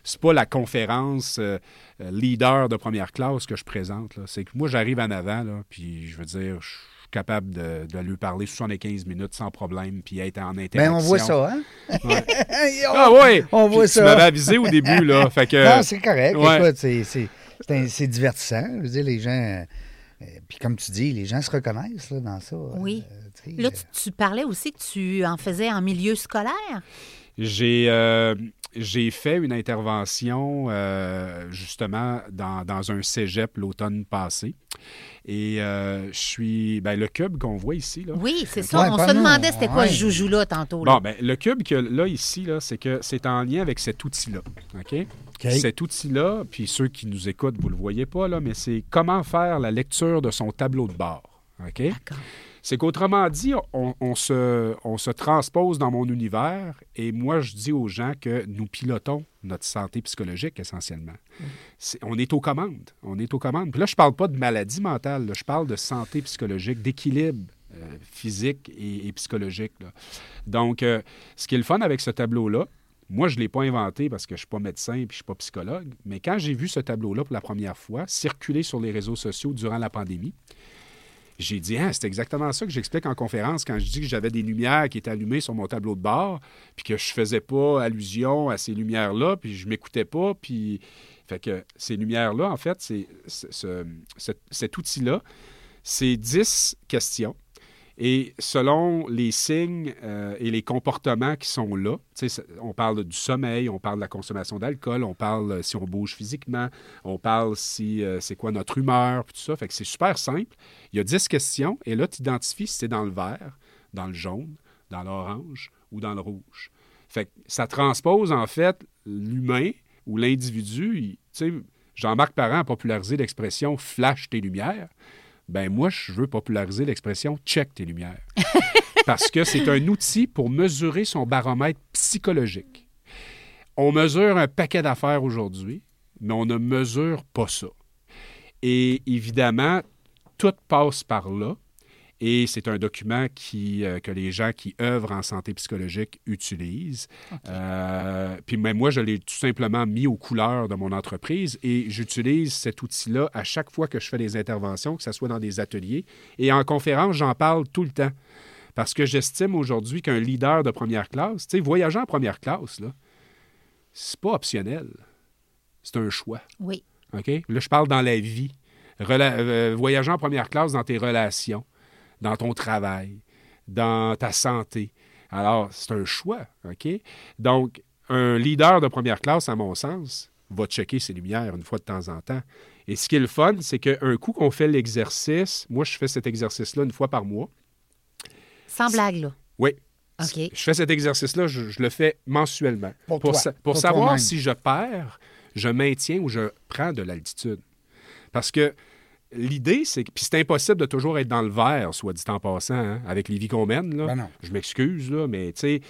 c'est pas la conférence euh, euh, leader de première classe que je présente. là. C'est que moi, j'arrive en avant, là, puis je veux dire, je suis capable de, de lui parler 75 minutes sans problème, puis être en interaction. Ben, on voit ça, hein? Ouais. on, Ah oui! on voit ça. Tu m'avais avisé au début, là. Fait que, Non, c'est correct. ouais. Écoute, c'est- c'est c'est un- c'est divertissant. Je veux dire, les gens. Euh, puis comme tu dis, les gens se reconnaissent là, dans ça. Oui. Euh, sais, Là, euh, tu, tu parlais aussi que tu en faisais en milieu scolaire. J'ai euh, j'ai fait une intervention euh, justement dans, dans un cégep l'automne passé. Et euh, je suis. Ben, le cube qu'on voit ici, là. Oui, c'est Ouais, ça. On se demandait c'était quoi Ouais. ce joujou-là tantôt. là. Bon, ben, le cube que là, ici, là, c'est que c'est en lien avec cet outil-là. OK? OK. Cet outil-là, puis ceux qui nous écoutent, vous ne le voyez pas, là, mais c'est comment faire la lecture de son tableau de bord. OK? D'accord. C'est qu'autrement dit, on, on se, on se transpose dans mon univers et moi, je dis aux gens que nous pilotons notre santé psychologique essentiellement. C'est- on est aux commandes. On est aux commandes. Puis là, je ne parle pas de maladie mentale, là. je parle de santé psychologique, d'équilibre euh, physique et, et psychologique. là. Donc, euh, ce qui est le fun avec ce tableau-là, moi, je ne l'ai pas inventé parce que je ne suis pas médecin et je ne suis pas psychologue, mais quand j'ai vu ce tableau-là pour la première fois circuler sur les réseaux sociaux durant la pandémie, J'ai dit, ah, c'est exactement ça que j'explique en conférence quand je dis que j'avais des lumières qui étaient allumées sur mon tableau de bord, puis que je faisais pas allusion à ces lumières-là, puis je m'écoutais pas, puis... Fait que ces lumières-là, en fait, c'est, ce- cet- cet outil-là, c'est 10 questions. Et selon les signes euh, et les comportements qui sont là, on parle du sommeil, on parle de la consommation d'alcool, on parle euh, si on bouge physiquement, on parle si euh, c'est quoi notre humeur, tout ça. Fait que c'est super simple. Il y a 10 questions et là, tu identifies si c'est dans le vert, dans le jaune, dans l'orange ou dans le rouge. Fait que ça transpose en fait l'humain ou l'individu. Jean-Marc Parent a popularisé l'expression flash tes lumières. Ben moi, je veux populariser l'expression check tes lumières. Parce que c'est un outil pour mesurer son baromètre psychologique. On mesure un paquet d'affaires aujourd'hui, mais on ne mesure pas ça. Et évidemment, tout passe par là. Et c'est un document qui, euh, que les gens qui œuvrent en santé psychologique utilisent. Euh, puis même moi, je l'ai tout simplement mis aux couleurs de mon entreprise et j'utilise cet outil-là à chaque fois que je fais des interventions, que ce soit dans des ateliers. Et en conférence, j'en parle tout le temps. Parce que j'estime aujourd'hui qu'un leader de première classe, tu sais, voyager en première classe, là, c'est pas optionnel. C'est un choix. Oui. OK? Là, je parle dans la vie. Rela- euh, voyager en première classe dans tes relations, dans ton travail, dans ta santé. Alors, c'est un choix. OK? Donc, un leader de première classe, à mon sens, va checker ses lumières une fois de temps en temps. Et ce qui est le fun, c'est qu'un coup qu'on fait l'exercice, moi, je fais cet exercice-là une fois par mois. Sans blague, là. Oui. OK. Je fais cet exercice-là, je, je le fais mensuellement. Pour toi, sa- pour pour savoir si je perds, je maintiens ou je prends de l'altitude. Parce que l'idée, c'est que. Puis c'est impossible de toujours être dans le vert, soit dit en passant, hein, avec les vies qu'on mène. Là. Ben. Je m'excuse, là, mais tu sais,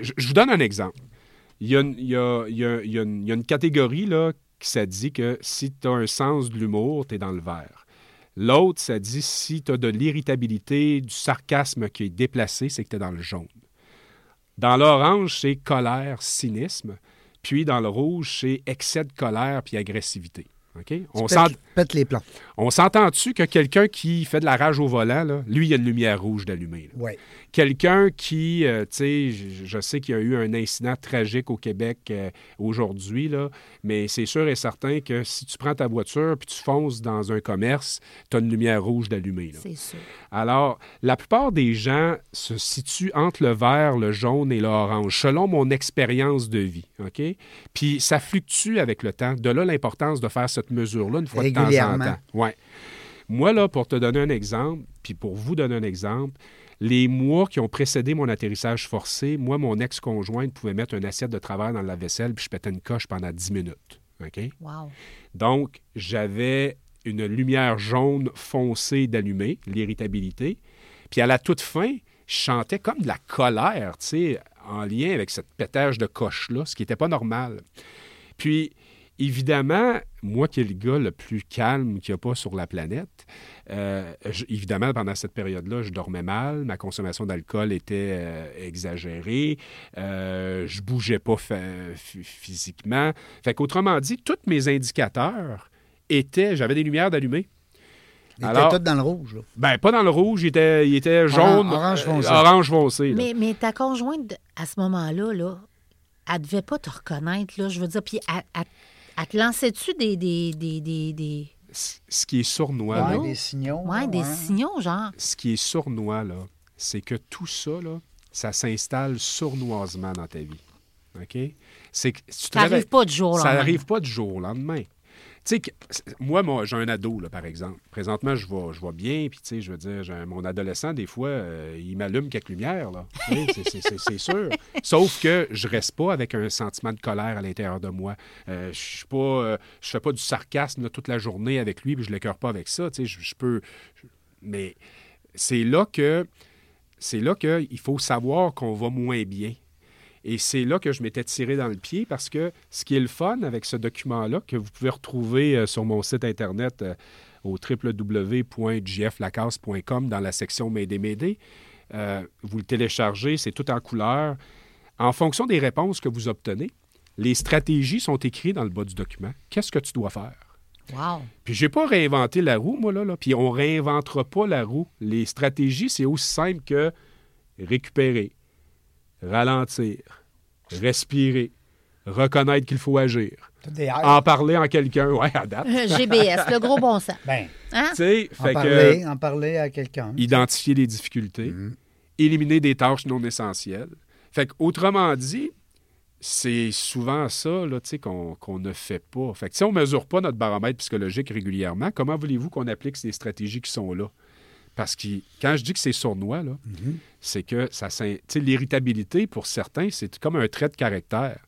je, vous donne un exemple. Il y a une, il y a- il y a- il y a une- il y a une catégorie là, qui ça dit que si tu as un sens de l'humour, tu es dans le vert. L'autre, ça dit si tu as de l'irritabilité, du sarcasme qui est déplacé, c'est que tu es dans le jaune. Dans l'orange, c'est colère, cynisme. Puis dans le rouge, c'est excès de colère puis agressivité. On les plans. on s'entend-tu que quelqu'un qui fait de la rage au volant, là, lui, il y a une lumière rouge d'allumée. Oui. Quelqu'un qui, euh, tu sais, je, je sais qu'il y a eu un incident tragique au Québec euh, aujourd'hui, là, mais c'est sûr et certain que si tu prends ta voiture puis tu fonces dans un commerce, tu as une lumière rouge d'allumée. C'est sûr. Alors, la plupart des gens se situent entre le vert, le jaune et l'orange, selon mon expérience de vie. OK? Puis ça fluctue avec le temps. De là l'importance de faire cette mesure-là une fois de temps en temps. Ouais. Moi, là, pour te donner un exemple, puis pour vous donner un exemple, les mois qui ont précédé mon atterrissage forcé, moi, mon ex-conjointe pouvait mettre une assiette de travail dans la vaisselle, puis je pétais une coche pendant 10 minutes. OK? Wow. Donc, j'avais une lumière jaune foncée d'allumée, l'irritabilité. Puis à la toute fin, je chantais comme de la colère, tu sais, en lien avec cette pétage de coche-là, ce qui n'était pas normal. Puis, évidemment, moi qui est le gars le plus calme qu'il n'y a pas sur la planète, euh, je- évidemment, pendant cette période-là, je dormais mal, ma consommation d'alcool était euh, exagérée, euh, je bougeais pas physiquement. Fait qu'autrement dit, tous mes indicateurs étaient, j'avais des lumières d'allumées. Il Alors- était tout dans le rouge. là. Ben, pas dans le rouge, il était, il était jaune. orange euh, foncé. orange foncé. Mais, mais ta conjointe, à ce moment-là, là, elle devait pas te reconnaître, là, je veux dire. Puis, elle, elle- elle te lançait-tu des, des, des, des, des- C- Ce qui est sournois, Ouais, là, des signaux. ouais, là, des ouais. signaux, genre? ce qui est sournois, là, c'est que tout ça, là, ça s'installe sournoisement dans ta vie. OK? C'est que tu te Ça n'arrive pas du jour au Ça lendemain. n'arrive pas du jour au lendemain. Tu sais, moi, moi j'ai un ado, là, par exemple. Présentement, je vais bien, puis, tu sais, je veux dire, mon adolescent, des fois, euh, il m'allume quelques lumières, là. C'est- c'est- c'est- C'est sûr. Sauf que je reste pas avec un sentiment de colère à l'intérieur de moi. Euh, je suis pas... euh, je fais pas du sarcasme là, toute la journée avec lui, puis je l'écœure pas avec ça, tu sais, je, je peux... je- mais c'est là que... C'est là qu'il faut savoir qu'on va moins bien. Et c'est là que je m'étais tiré dans le pied parce que ce qui est le fun avec ce document-là, que vous pouvez retrouver euh, sur mon site Internet euh, au www.jflacasse.com dans la section M'aider, m'aider, euh, vous le téléchargez, c'est tout en couleur. En fonction des réponses que vous obtenez, les stratégies sont écrites dans le bas du document. Qu'est-ce que tu dois faire? Wow. Puis j'ai pas réinventé la roue, moi, là. là. Puis on réinventera pas la roue. Les stratégies, c'est aussi simple que récupérer, ralentir, respirer, reconnaître qu'il faut agir, Tout des airs. en parler en quelqu'un. Ouais, à date. GBS, le gros bon sens. Ben, Hein? Tu sais, en fait parler, que en parler à quelqu'un. identifier les difficultés, éliminer des tâches non essentielles. Fait que, autrement dit, c'est souvent ça là, tu sais, qu'on qu'on ne fait pas. Fait que si on ne mesure pas notre baromètre psychologique régulièrement, comment voulez-vous qu'on applique ces stratégies qui sont là? Parce que quand je dis que c'est sournois, là, c'est que ça l'irritabilité, pour certains, c'est comme un trait de caractère.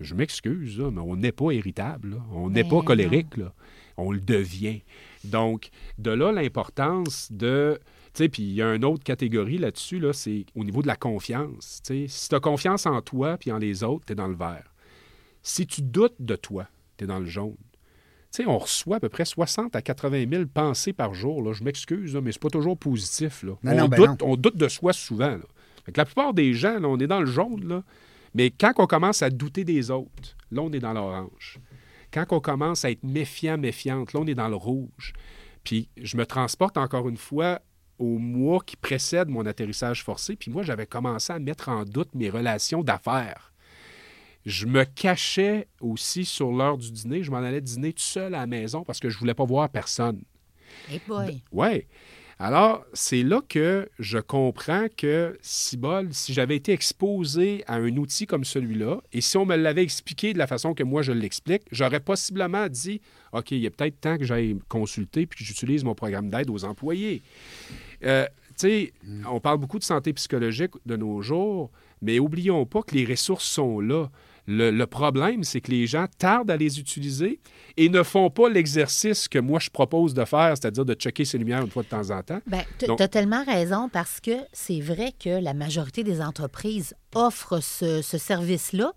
Je m'excuse, là, mais on n'est pas irritable. là. On n'est Ben pas non. colérique. là. On le devient. Donc, de là l'importance de. Tu sais, puis il y a une autre catégorie là-dessus, là, c'est au niveau de la confiance. Tu sais, si tu as confiance en toi puis en les autres, tu es dans le vert. Si tu doutes de toi, tu es dans le jaune. Sais, on reçoit à peu près 60 à 80 000 pensées par jour. Là. Je m'excuse, mais c'est pas toujours positif. Là. Non, on, non, ben doute, on doute de soi souvent. Là. Fait que la plupart des gens, là, on est dans le jaune. Là. Mais quand on commence à douter des autres, là, on est dans l'orange. Quand on commence à être méfiant, méfiante, là, on est dans le rouge. Puis je me transporte encore une fois au mois qui précède mon atterrissage forcé. Puis moi, j'avais commencé à mettre en doute mes relations d'affaires. Je me cachais aussi sur l'heure du dîner. Je m'en allais dîner tout seul à la maison parce que je voulais pas voir personne. Hey boy. Oui. Alors, c'est là que je comprends que, si bol, si j'avais été exposé à un outil comme celui-là, et si on me l'avait expliqué de la façon que moi je l'explique, j'aurais possiblement dit OK, il y a peut-être temps que j'aille consulter puis que j'utilise mon programme d'aide aux employés. Euh, tu sais, on parle beaucoup de santé psychologique de nos jours, mais oublions pas que les ressources sont là. Le, le problème, c'est que les gens tardent à les utiliser et ne font pas l'exercice que moi je propose de faire, c'est-à-dire de checker ses lumières une fois de temps en temps. Ben, tu as tellement raison parce que c'est vrai que la majorité des entreprises offrent ce, ce service-là,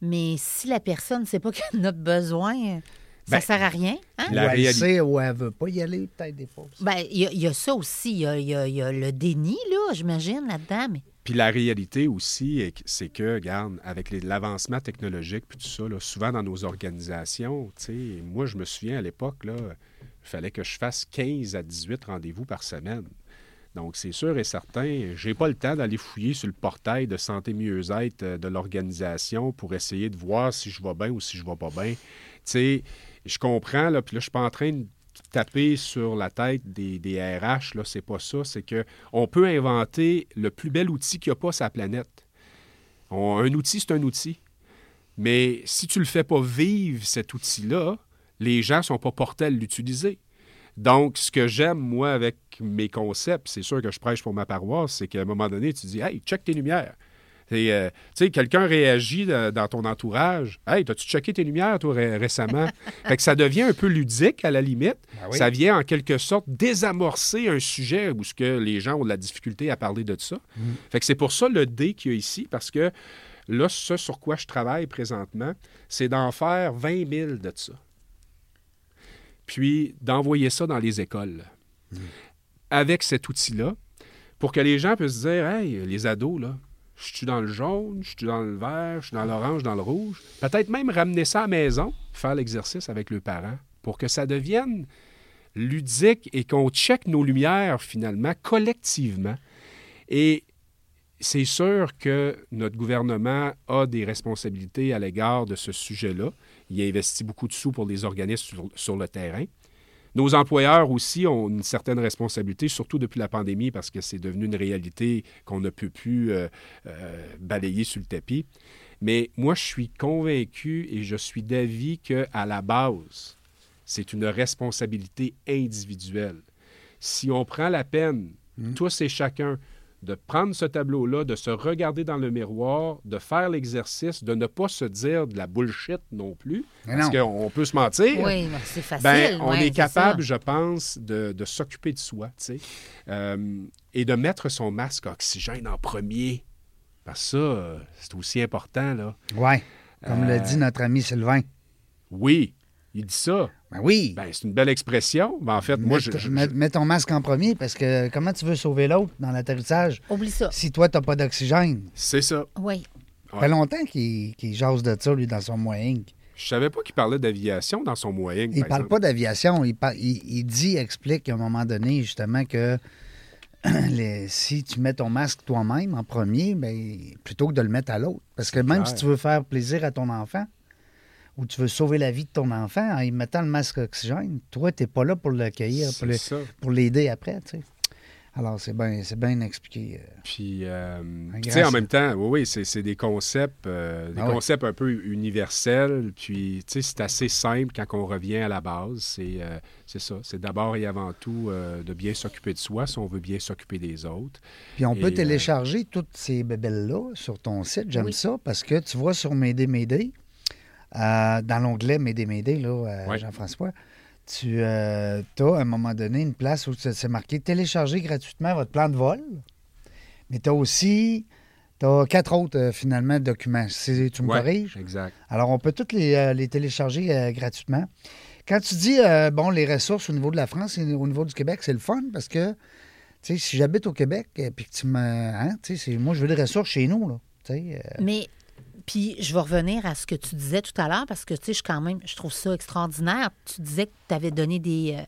mais si la personne ne sait pas qu'elle en a besoin, ça Ben, ne sert à rien. hein? La ou elle réalité- sait ou elle veut pas y aller, peut-être des fois. Ben, il y, a- il y a ça aussi. Il y a, y y le déni, là, j'imagine, là-dedans. Mais... Puis la réalité aussi, c'est que, regarde, avec l'avancement technologique puis tout ça, souvent dans nos organisations, moi, je me souviens à l'époque, il fallait que je fasse 15 à 18 rendez-vous par semaine. Donc, c'est sûr et certain, j'ai pas le temps d'aller fouiller sur le portail de santé mieux-être euh, de l'organisation pour essayer de voir si je vais bien ou si je vais pas bien. Tu sais, je comprends, là, puis là, je suis pas en train de taper sur la tête des, des RH, là, c'est pas ça. C'est que on peut inventer le plus bel outil qu'il n'y a pas sur la planète. Un outil, c'est un outil. Mais si tu ne le fais pas vivre, cet outil-là, les gens ne sont pas portés à l'utiliser. Donc, ce que j'aime, moi, avec mes concepts, c'est sûr que je prêche pour ma paroisse, c'est qu'à un moment donné, tu dis Hey, check tes lumières. Et, euh, tu sais, quelqu'un réagit de- dans ton entourage. Hey, t'as-tu checké tes lumières, toi, ré- récemment? fait que ça devient un peu ludique, à la limite. Ben oui. Ça vient, en quelque sorte, désamorcer un sujet où ce que les gens ont de la difficulté à parler de ça. Fait que c'est pour ça le D qu'il y a ici, parce que là, ce sur quoi je travaille présentement, c'est d'en faire 20 000 de ça. Puis d'envoyer ça dans les écoles. Avec cet outil-là, pour que les gens puissent dire Hey, les ados, là, je suis dans le jaune, je suis dans le vert, je suis dans l'orange, dans le rouge. Peut-être même ramener ça à la maison, faire l'exercice avec le parent, pour que ça devienne ludique et qu'on check nos lumières finalement collectivement. Et c'est sûr que notre gouvernement a des responsabilités à l'égard de ce sujet-là. Il investit beaucoup de sous pour les organismes sur, sur le terrain. Nos employeurs aussi ont une certaine responsabilité, surtout depuis la pandémie, parce que c'est devenu une réalité qu'on ne peut plus euh, euh, balayer sur le tapis. Mais moi, je suis convaincu et je suis d'avis qu'à la base, c'est une responsabilité individuelle. Si on prend la peine, tous et chacun, de prendre ce tableau-là, de se regarder dans le miroir, de faire l'exercice, de ne pas se dire de la bullshit non plus, Mais parce qu'on peut se mentir. Oui, mais c'est facile. Ben, on ouais, est capable, ça. je pense, de, de s'occuper de soi, tu sais, Euh, et de mettre son masque oxygène en premier. Parce que ça, euh, c'est aussi important, là. Oui, comme Euh, l'a dit notre ami Sylvain. Oui, il dit ça. Ben oui. Ben, c'est une belle expression. Mais en fait, moi, mets, je, je- mets- mets ton masque en premier parce que comment tu veux sauver l'autre dans l'atterrissage Oublie ça. si toi, t'as pas d'oxygène? c'est ça. Oui. Ça fait longtemps qu'il qu'il jase de ça, lui, dans son moyen. Je savais pas qu'il parlait d'aviation dans son moyen. Il parle pas d'aviation. Il, par- il, il dit, explique à un moment donné, justement, que les- si tu mets ton masque toi-même en premier, ben, plutôt que de le mettre à l'autre. Parce que même clair. si tu veux faire plaisir à ton enfant ou tu veux sauver la vie de ton enfant en y mettant le masque oxygène, toi, tu n'es pas là pour l'accueillir, pour C'est le- ça. pour l'aider après. tu sais. Alors, c'est bien c'est bien expliqué. euh. Puis, euh, tu sais, en même temps, oui, oui, c'est des concepts, euh, des Ah oui. concepts un peu universels. Puis, tu sais, c'est assez simple quand on revient à la base. C'est euh, c'est ça. C'est d'abord et avant tout euh, de bien s'occuper de soi si on veut bien s'occuper des autres. Puis on Et, peut euh, télécharger toutes ces bébelles-là sur ton site. J'aime Oui. ça parce que tu vois sur M'aider, M'aider, euh, dans l'onglet M'aider, M'aider, là, euh, Ouais. Jean-François, tu as à un moment donné une place où c'est marqué télécharger gratuitement votre plan de vol. Mais tu as aussi t'as quatre autres, euh, finalement, documents. Si tu me Ouais, corriges? Exact. Alors, on peut tous les, euh, les télécharger euh, gratuitement. Quand tu dis, euh, bon, les ressources au niveau de la France et au niveau du Québec, c'est le fun parce que, tu sais, si j'habite au Québec et puis que tu me. Hein, tu sais, moi, je veux des ressources chez nous, là. Tu sais, euh, Mais, puis je vais revenir à ce que tu disais tout à l'heure, parce que, tu sais, je, quand même, je trouve ça extraordinaire. Tu disais que tu avais donné des, euh,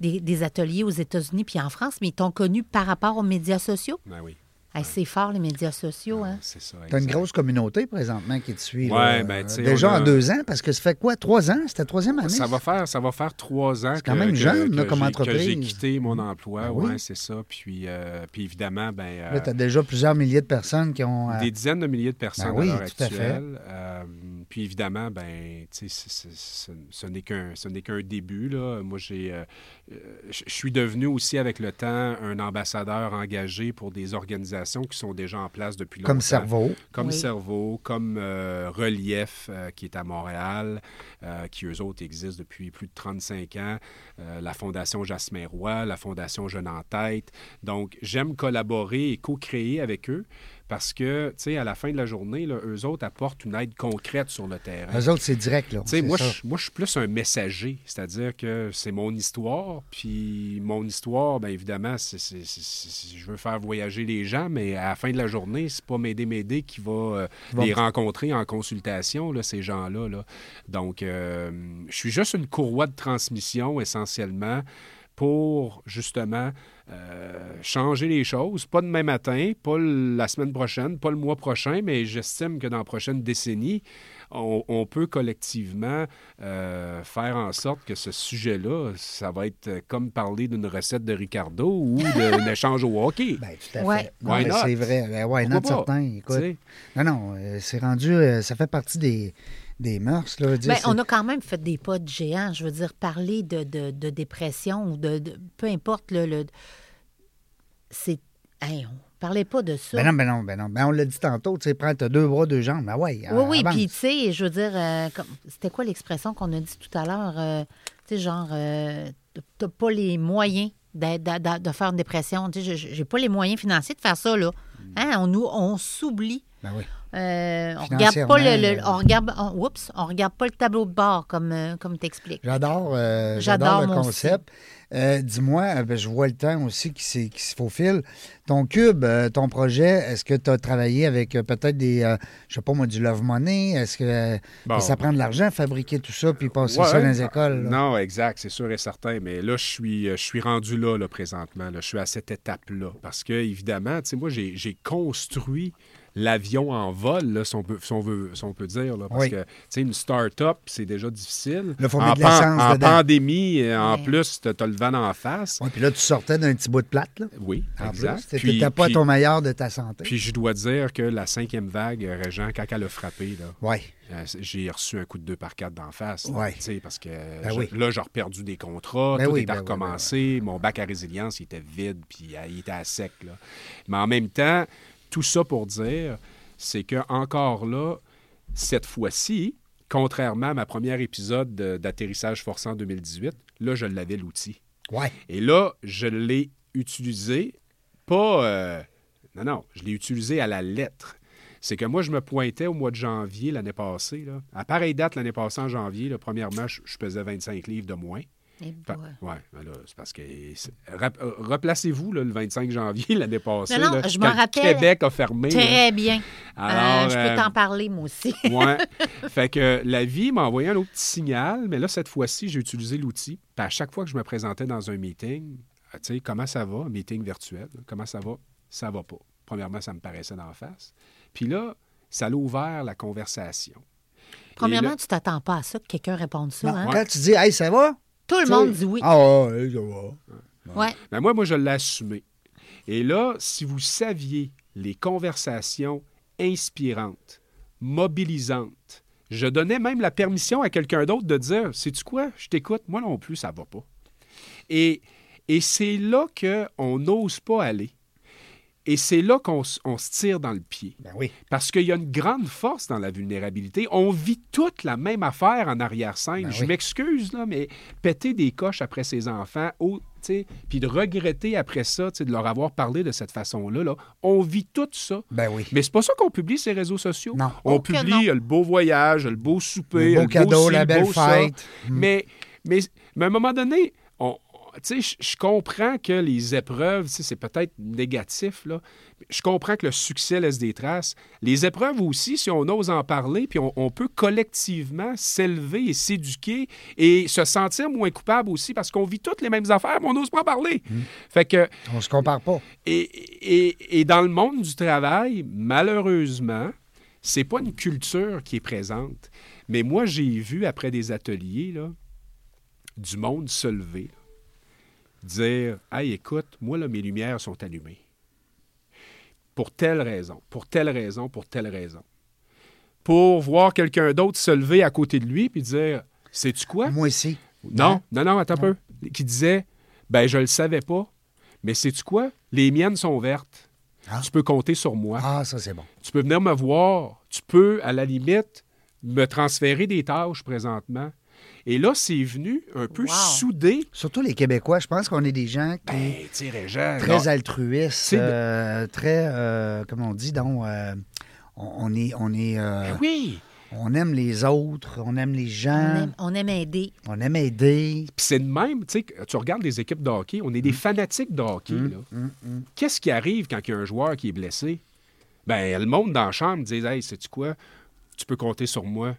des, des ateliers aux États-Unis puis en France, mais ils t'ont connu par rapport aux médias sociaux? Ben oui. Hey, c'est fort, les médias sociaux, hein? C'est ça. T'as une exact. grosse communauté présentement qui te suit. Ouais, là. ben, tu Déjà a- en deux ans, parce que ça fait quoi? Trois ans? C'était la troisième année? Ça va faire, ça va faire trois ans C'est que, quand même que- jeune, là, que comme j'ai- entreprise. que j'ai quitté mon emploi. Ben ouais, oui. c'est ça. Puis, euh, puis évidemment, ben, euh, Là, tu as déjà plusieurs milliers de personnes qui ont. euh, des dizaines de milliers de personnes Ben oui, à l'heure tout à fait. actuelle. Euh, puis évidemment, ben, tu sais, c'est- c'est- c'est- ce n'est qu'un, ce n'est qu'un début. Là. Moi, j'ai, je suis devenu aussi avec le temps un ambassadeur engagé pour des organisations qui sont déjà en place depuis longtemps. comme cerveau. Comme Oui. Cerveau, comme euh, Relief, euh, qui est à Montréal, euh, qui eux autres existent depuis plus de 35 ans, euh, la Fondation Jasmin Roy, la Fondation Jeune en tête. Donc, j'aime collaborer et co-créer avec eux parce que, tu sais, à la fin de la journée, là, eux autres apportent une aide concrète sur le terrain. Eux autres, c'est direct, là. Tu sais, moi, je, moi, je suis plus un messager, c'est-à-dire que c'est mon histoire, puis mon histoire, bien évidemment, c'est, c'est- c'est- c'est- je veux faire voyager les gens, mais à la fin de la journée, c'est pas m'aider, m'aider qui va euh, les rencontrer en consultation, là, ces gens-là. Là. Donc, euh, je suis juste une courroie de transmission, essentiellement, pour justement euh, changer les choses. Pas demain matin, pas la semaine prochaine, pas le mois prochain, mais j'estime que dans la prochaine décennie, on, on peut collectivement euh, faire en sorte que ce sujet-là, ça va être comme parler d'une recette de Ricardo ou d'un échange au hockey. Ben, tout à Ouais. fait. Non, mais not? c'est vrai. Ben, why not, Pourquoi pas? certain. Écoute, non, non, euh, c'est rendu, euh, ça fait partie des, des mœurs. Là, je veux dire, Ben, on a quand même fait des pas de géant. Je veux dire, parler de, de, de dépression ou de, de- Peu importe, le. le- c'est. Hey, on parlait pas de ça. Ben non, ben non, ben non. Ben on l'a dit tantôt, tu sais, prends t'as deux bras, deux jambes. Ben ouais, oui, oui, puis tu sais, je veux dire, euh, c'était quoi l'expression qu'on a dit tout à l'heure? euh, tu sais, genre, euh, t'as pas les moyens d'a- de, faire une dépression. Tu sais, j'ai- j'ai pas les moyens financiers de faire ça, là. Hein, on nous, on s'oublie. Ben oui. Euh, on regarde pas le, on regarde, on, oups, on regarde pas le tableau de bord comme, euh, comme t'expliques. J'adore, euh, J'adore, j'adore le concept. Euh, Dis-moi, ben, je vois le temps aussi qui, s'est- qui se faufile. Ton cube, euh, ton projet, est-ce que tu as travaillé avec euh, peut-être des, euh, je sais pas moi, du love money? Est-ce que, euh, Bon. ça prend de l'argent, fabriquer tout ça, puis passer Ouais. ça dans les écoles? là? Non, exact, c'est sûr et certain. Mais là, je suis, je suis rendu là, là, présentement. là. Je suis à cette étape-là. Parce que, évidemment, tu sais, moi, j'ai j'ai construit l'avion en vol, là, si, on peut, si on veut, si on peut dire. là. parce Oui. que, tu sais, une start-up, c'est déjà difficile. Là, faut en, mettre de l'essence en pandémie, euh, en Ouais. plus, tu as le vent en face. Ouais, puis là, tu sortais d'un petit bout de plate, là. Oui, En exact. Puis- t'étais pas à puis- ton meilleur de ta santé. Puis je dois dire que la cinquième vague, euh, Régent, quand elle a frappé, là, Oui. euh, j'ai reçu un coup de 2 par 4 d'en face. là, Ouais. tu sais, Parce que Ben je- oui. là, j'ai perdu des contrats, Ben tout oui, était ben oui, ben recommencé. Mon bac à résilience, il était vide, puis il était à sec. là. Mais en même temps, tout ça pour dire, c'est que encore là, cette fois-ci, contrairement à ma première épisode de- d'atterrissage forçant 2018, là, je l'avais l'outil. Ouais. Et là, je l'ai utilisé, pas... euh, non, non, je l'ai utilisé à la lettre. C'est que moi, je me pointais au mois de janvier l'année passée. Là. À pareille date, l'année passée, en janvier, là, premièrement, je, je pesais 25 livres de moins. Eh ouais, ben là, c'est parce que. euh, Replacez-vous le 25 janvier l'année passée. Non, non, là, je quand rappelle. Québec a fermé. là. Très bien. Alors, Euh, je euh, peux t'en parler, moi aussi. Ouais. fait que la vie m'a envoyé un autre petit signal, mais là, cette fois-ci, j'ai utilisé l'outil. Puis à chaque fois que je me présentais dans un meeting, tu sais, comment ça va, un meeting virtuel, comment ça va? Ça va pas. Premièrement, ça me paraissait d'en face. Puis là, ça a ouvert la conversation. Premièrement, là- tu t'attends pas à ça, que quelqu'un réponde ça. Non, hein? Quand tu dis, hey, ça va? Tout le monde dit oui. Ah, ouais, ça va. Ouais. Ben moi, moi, je l'ai assumé. Et là, si vous saviez les conversations inspirantes, mobilisantes, je donnais même la permission à quelqu'un d'autre de dire Sais-tu quoi, je t'écoute, moi non plus, ça va pas. Et, et c'est là qu'on n'ose pas aller. Et c'est là qu'on on se tire dans le pied. Ben oui. Parce qu'il y a une grande force dans la vulnérabilité. On vit toute la même affaire en arrière-scène. Ben Je oui. m'excuse, là, mais péter des coches après ses enfants, au- puis de regretter après ça, de leur avoir parlé de cette façon-là, là, on vit tout ça. Ben oui. Mais c'est pas ça qu'on publie sur les réseaux sociaux. Non. On Oh publie non. le beau voyage, le beau souper, Le beau le cadeau, ci, la le belle beau ça. fête. Mm. Mais, mais, mais à un moment donné, on, tu sais, je- comprends que les épreuves, c'est peut-être négatif, là. Je comprends que le succès laisse des traces. Les épreuves aussi, si on ose en parler, puis on, on peut collectivement s'élever et s'éduquer et se sentir moins coupable aussi parce qu'on vit toutes les mêmes affaires, mais on n'ose pas en parler. Fait que, On se compare pas. et, et- et dans le monde du travail, malheureusement, c'est pas une culture qui est présente. Mais moi, j'ai vu après des ateliers là, du monde se lever, dire Hey, écoute, moi, là, mes lumières sont allumées. Pour telle raison, pour telle raison, pour telle raison. Pour voir quelqu'un d'autre se lever à côté de lui puis dire Sais-tu quoi? Moi aussi. Non, non, non, attends un peu. Qui disait Ben, je le savais pas, mais sais-tu quoi? Les miennes sont vertes. Ah. Tu peux compter sur moi. Ah, ça, c'est bon. Tu peux venir me voir. Tu peux, à la limite, me transférer des tâches présentement. Et là, c'est venu un peu Wow. soudé. Surtout les Québécois, je pense qu'on est des gens qui Ben, très altruistes, euh, très, euh, comment on dit, donc, euh, on, on est, on est, euh, ben oui. on aime les autres, on aime les On gens, aime, on aime aider. on aime aider. Puis c'est de même, tu sais, tu regardes les équipes de hockey, on est des fanatiques de hockey. là. Mm, Qu'est-ce qui arrive quand il y a un joueur qui est blessé? Ben, le monde dans la chambre dit Hey, sais-tu quoi? Tu peux compter sur moi.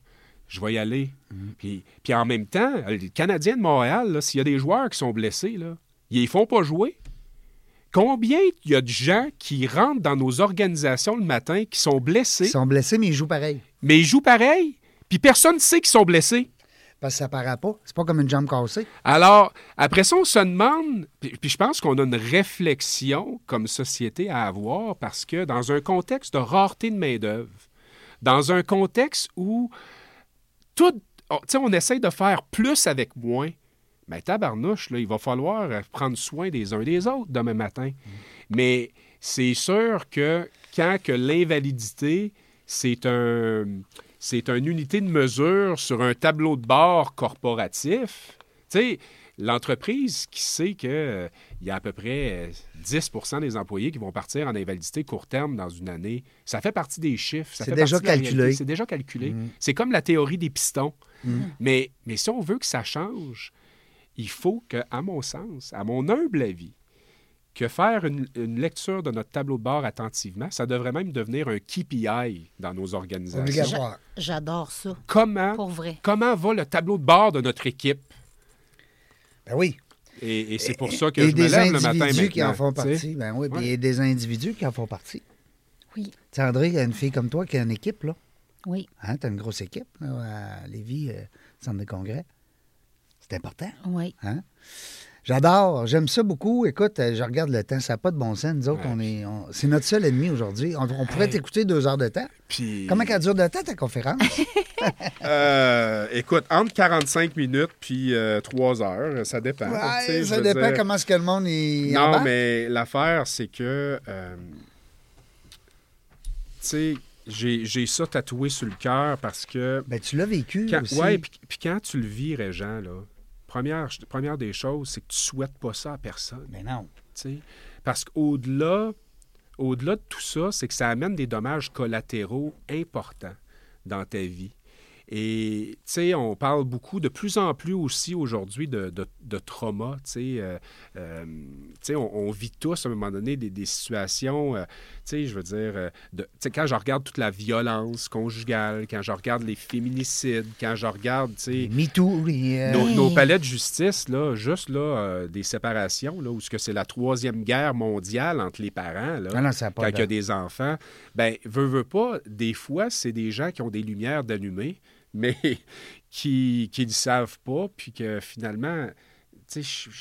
Je vais y aller. Puis, puis en même temps, les Canadiens de Montréal, s'il y a des joueurs qui sont blessés, là, ils ne font pas jouer. Combien il y a de gens qui rentrent dans nos organisations le matin qui sont blessés, Ils sont blessés, mais ils jouent pareil. mais ils jouent pareil, puis personne ne sait qu'ils sont blessés? Parce que ça paraît pas. C'est pas comme une jambe cassée. Alors, après ça, on se demande, puis, puis je pense qu'on a une réflexion comme société à avoir parce que dans un contexte de rareté de main-d'œuvre, dans un contexte où tout, oh, sais, on essaye de faire plus avec moins, mais tabarnouche, là, il va falloir euh, prendre soin des uns des autres demain matin. Mais c'est sûr que quand que l'invalidité, c'est un, c'est une unité de mesure sur un tableau de bord corporatif, tu sais, l'entreprise qui sait qu'il y a à peu près euh, 10% des employés qui vont partir en invalidité court terme dans une année, ça fait partie des chiffres. ça C'est fait déjà partie de la calculé. réalité, C'est déjà calculé. C'est comme la théorie des pistons. Mais, mais si on veut que ça change, il faut que, à mon sens, à mon humble avis, que faire une, une lecture de notre tableau de bord attentivement, ça devrait même devenir un KPI dans nos organisations. J'adore ça, Comment, pour vrai. comment va le tableau de bord de notre équipe? Ben oui. Et, et c'est pour ça que et je me des lève le matin individus qui en font partie. Ben oui, puis il y a des individus qui en font partie. Oui. Tu sais, André, il y a une fille comme toi qui a une équipe, là. Oui, Hein, tu as une grosse équipe, là, à Lévis, euh, centre de congrès. C'est important. oui. Hein? J'adore, j'aime ça beaucoup. Écoute, euh, je regarde le temps, ça n'a pas de bon sens. Nous autres, Ouais. on est, on- c'est notre seul ennemi aujourd'hui. On, on pourrait t'écouter deux heures de temps. Puis, Comment qu'elle dure de temps, ta conférence? euh, écoute, entre 45 minutes puis 3 heures, ça dépend. Ouais, ça dépend dire. comment est-ce que le monde y Non, embarque. mais l'affaire, c'est que, euh, tu sais, j'ai ça tatoué sur le cœur parce que Ben, tu l'as vécu Quand, aussi. ouais, puis, puis quand tu le vis, Régent, là, première, première des choses, c'est que tu souhaites pas ça à personne. Mais non. Parce qu'au-delà au-delà de tout ça, c'est que ça amène des dommages collatéraux importants dans ta vie. Et, tu sais, on parle beaucoup, de plus en plus aussi aujourd'hui de, de, de trauma, tu sais. euh, euh, tu sais, on, on vit tous, à un moment donné, des, des situations, euh, tu sais, je veux dire, euh, de- tu sais, quand je regarde toute la violence conjugale, quand je regarde les féminicides, quand je regarde, tu sais, Me too, les, euh, nos, nos palais de justice, là, juste là, euh, des séparations, là, où ce que c'est la troisième guerre mondiale entre les parents, là, Ah non, ça quand il y a de- des enfants, ben, veut, veut pas, des fois, c'est des gens qui ont des lumières d'allumer, mais qui ne savent pas, puis que finalement, je-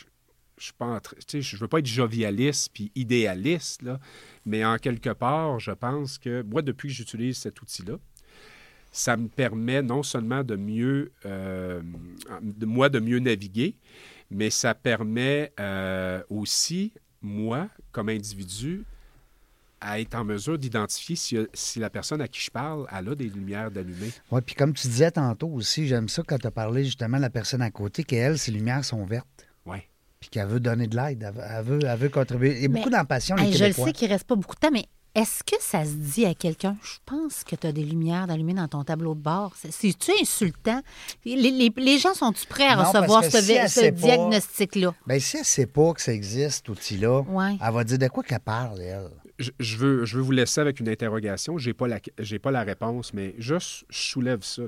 je veux pas être jovialiste puis idéaliste, là, mais en quelque part, je pense que moi, depuis que j'utilise cet outil-là, ça me permet non seulement de mieux, euh, moi, de mieux naviguer, mais ça permet euh, aussi, moi, comme individu, à être en mesure d'identifier si, si la personne à qui je parle, elle a des lumières d'allumer. Oui, puis comme tu disais tantôt aussi, j'aime ça quand tu as parlé justement de la personne à côté, qu'elle, ses lumières sont vertes, Oui. puis qu'elle veut donner de l'aide, elle veut, elle veut, elle veut contribuer. Il y a Mais, beaucoup d'impatience, les Hey, je le sais qu'il reste pas beaucoup de temps, mais est-ce que ça se dit à quelqu'un, je pense que tu as des lumières d'allumer dans ton tableau de bord? C'est- C'est-tu insultant? Les, les- les gens sont-tu prêts à Non, recevoir ce, si diagnostic-là? Bien, si elle ne sait pas que ça existe, cet outil-là, Ouais. elle va dire de quoi qu'elle parle, elle. Je, veux, vous laisser avec une interrogation. Je n'ai pas, la- j'ai pas la réponse, mais juste, je soulève ça.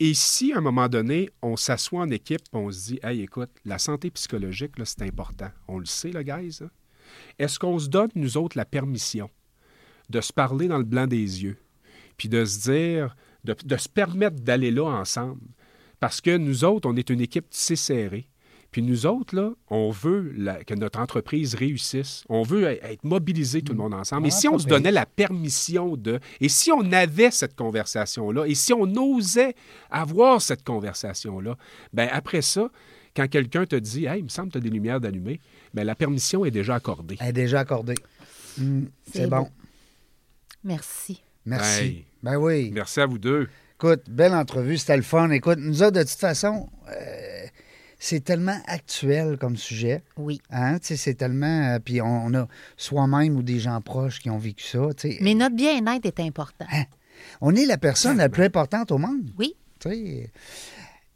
Et si, à un moment donné, on s'assoit en équipe on se dit Hey, écoute, la santé psychologique, c'est important. On le sait, le guys. Est-ce qu'on se donne, nous autres, la permission de se parler dans le blanc des yeux, puis de se dire, de, de se permettre d'aller là ensemble? Parce que nous autres, on est une équipe tissée serrée. Puis nous autres, là, on veut la- que notre entreprise réussisse. On veut e- être mobilisés tout le monde ensemble. Et Ah, si on se donnait la permission de... Et si on avait cette conversation-là, et si on osait avoir cette conversation-là, ben après ça, quand quelqu'un te dit « Hey, il me semble que tu as des lumières d'allumer ben la permission est déjà accordée. Elle est déjà accordée. Hum, C'est bon. Merci. Merci. Hey. Ben oui. Merci à vous deux. Écoute, belle entrevue, c'était le fun. Écoute, nous autres, de toute façon, euh, c'est tellement actuel comme sujet. Oui. Hein? Tu sais, C'est tellement. euh, puis on, on a soi-même ou des gens proches qui ont vécu ça. Mais notre bien-être est important. Hein? On est la personne la plus importante au monde. Oui. tu sais.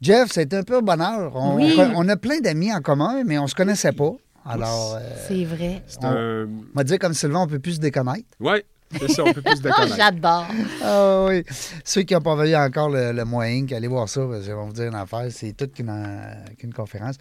Jeff, c'est un peu un bonheur. On, Oui. on- on a plein d'amis en commun, mais on se connaissait pas. Alors, euh, C'est vrai. C'est On- un... on va dire comme Sylvain, on peut plus se déconnaître. Oui, c'est ça, on peut plus se Oh, déconnaître. j'adore. Ah oui. Ceux qui n'ont pas vu encore le, le moyen, allez voir ça, parce qu'ils vont vous dire une affaire, c'est toute qu'une euh, qu'une conférence.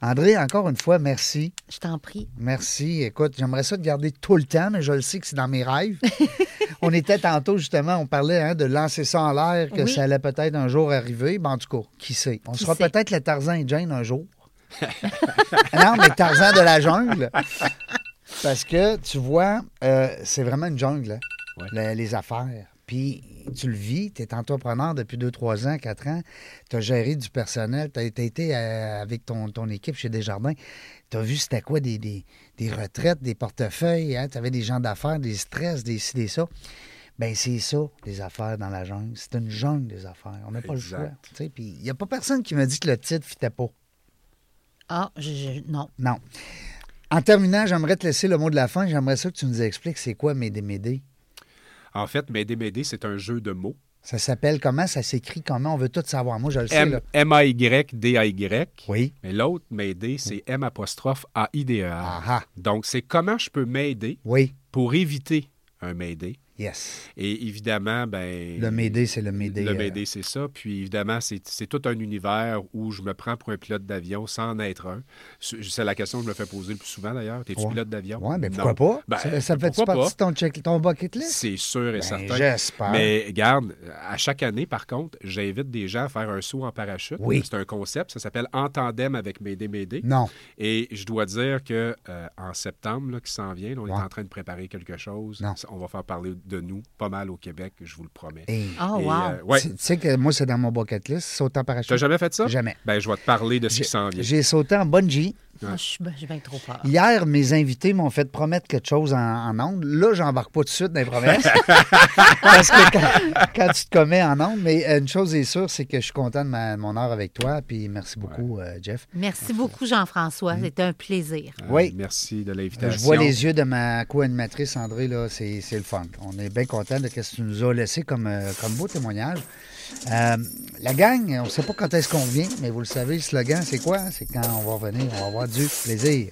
André, encore une fois, merci. Je t'en prie. Merci. Écoute, j'aimerais ça te garder tout le temps, mais je le sais que c'est dans mes rêves. on était tantôt, justement, on parlait hein, de lancer ça en l'air, que Oui. ça allait peut-être un jour arriver. Ben, en tout cas, qui sait? On Qui sera sait? peut-être le Tarzan et Jane un jour. non, mais Tarzan de la jungle. Parce que, tu vois, euh, c'est vraiment une jungle, hein, Ouais. le- les affaires. Puis, tu le vis, tu es entrepreneur depuis 2, 3 ans, 4 ans. Tu as géré du personnel, tu as, été euh, avec ton, ton équipe chez Desjardins. Tu as vu c'était quoi des, des, des retraites, des portefeuilles. tu avais des gens d'affaires, des stress, des ci, des ça. Ben c'est ça, les affaires dans la jungle. C'est une jungle, des affaires. On n'a pas le choix. Puis, il n'y a pas personne qui m'a dit que le titre ne fitait pas. Ah, je, je- non. Non. En terminant, j'aimerais te laisser le mot de la fin. J'aimerais ça que tu nous expliques c'est quoi Médé Médé. En fait, m'aider, c'est un jeu de mots. Ça s'appelle comment? Ça s'écrit comment? On veut tout savoir. Moi, je le sais. M-A-Y-D-A-Y. Oui. Mais l'autre, m'aider, c'est M apostrophe A-I-D-E-R. Ah ah. Donc, c'est comment je peux m'aider Oui. pour éviter un m'aider. Yes. Et évidemment, ben Le Médé, c'est le Médé. Le euh, m'aider, c'est ça. Puis évidemment, c'est tout un univers où je me prends pour un pilote d'avion sans en être un. C'est la question que je me fais poser le plus souvent d'ailleurs. T'es-tu Ouais. pilote d'avion? Oui, mais Non. pourquoi pas? Ben, ça, ça fait pourquoi partie de ton, check, ton bucket list? C'est sûr et Ben, certain. J'espère. Mais regarde, à chaque année, par contre, j'invite des gens à faire un saut en parachute. Oui. C'est un concept. Ça s'appelle En tandem avec M'aider, m'aider. Non. Et je dois dire que euh, en septembre, là, qui s'en vient, là, on Ouais. est en train de préparer quelque chose. Non. On va faire parler de nous pas mal au Québec, je vous le promets. Hey. Oh, Et, wow. euh, ouais. Tu sais que moi, c'est dans mon bucket list, sauter en parachute. T'as jamais fait ça? Jamais. Ben, je vais te parler de ce qui s'en vient. J'ai sauté en bungee. Ah, je suis ben- j'ai bien trop peur. Hier, mes invités m'ont fait promettre quelque chose en, en ondes. Là, j'embarque pas tout de suite dans les promesses. Parce que quand, quand tu te commets en ondes, mais une chose est sûre, c'est que je suis content de, ma- de mon heure avec toi. Puis merci beaucoup, euh, Jeff. Merci beaucoup, Jean-François. C'était un plaisir. Euh, Oui. Merci de l'invitation. Je vois les yeux de ma co-animatrice, André, là, c'est c'est le fun. On est bien content de ce que tu nous as laissé comme, euh, comme beau témoignage. Euh, la gang, on ne sait pas quand est-ce qu'on vient, mais vous le savez, le slogan, c'est quoi? C'est quand on va revenir, on va avoir du plaisir.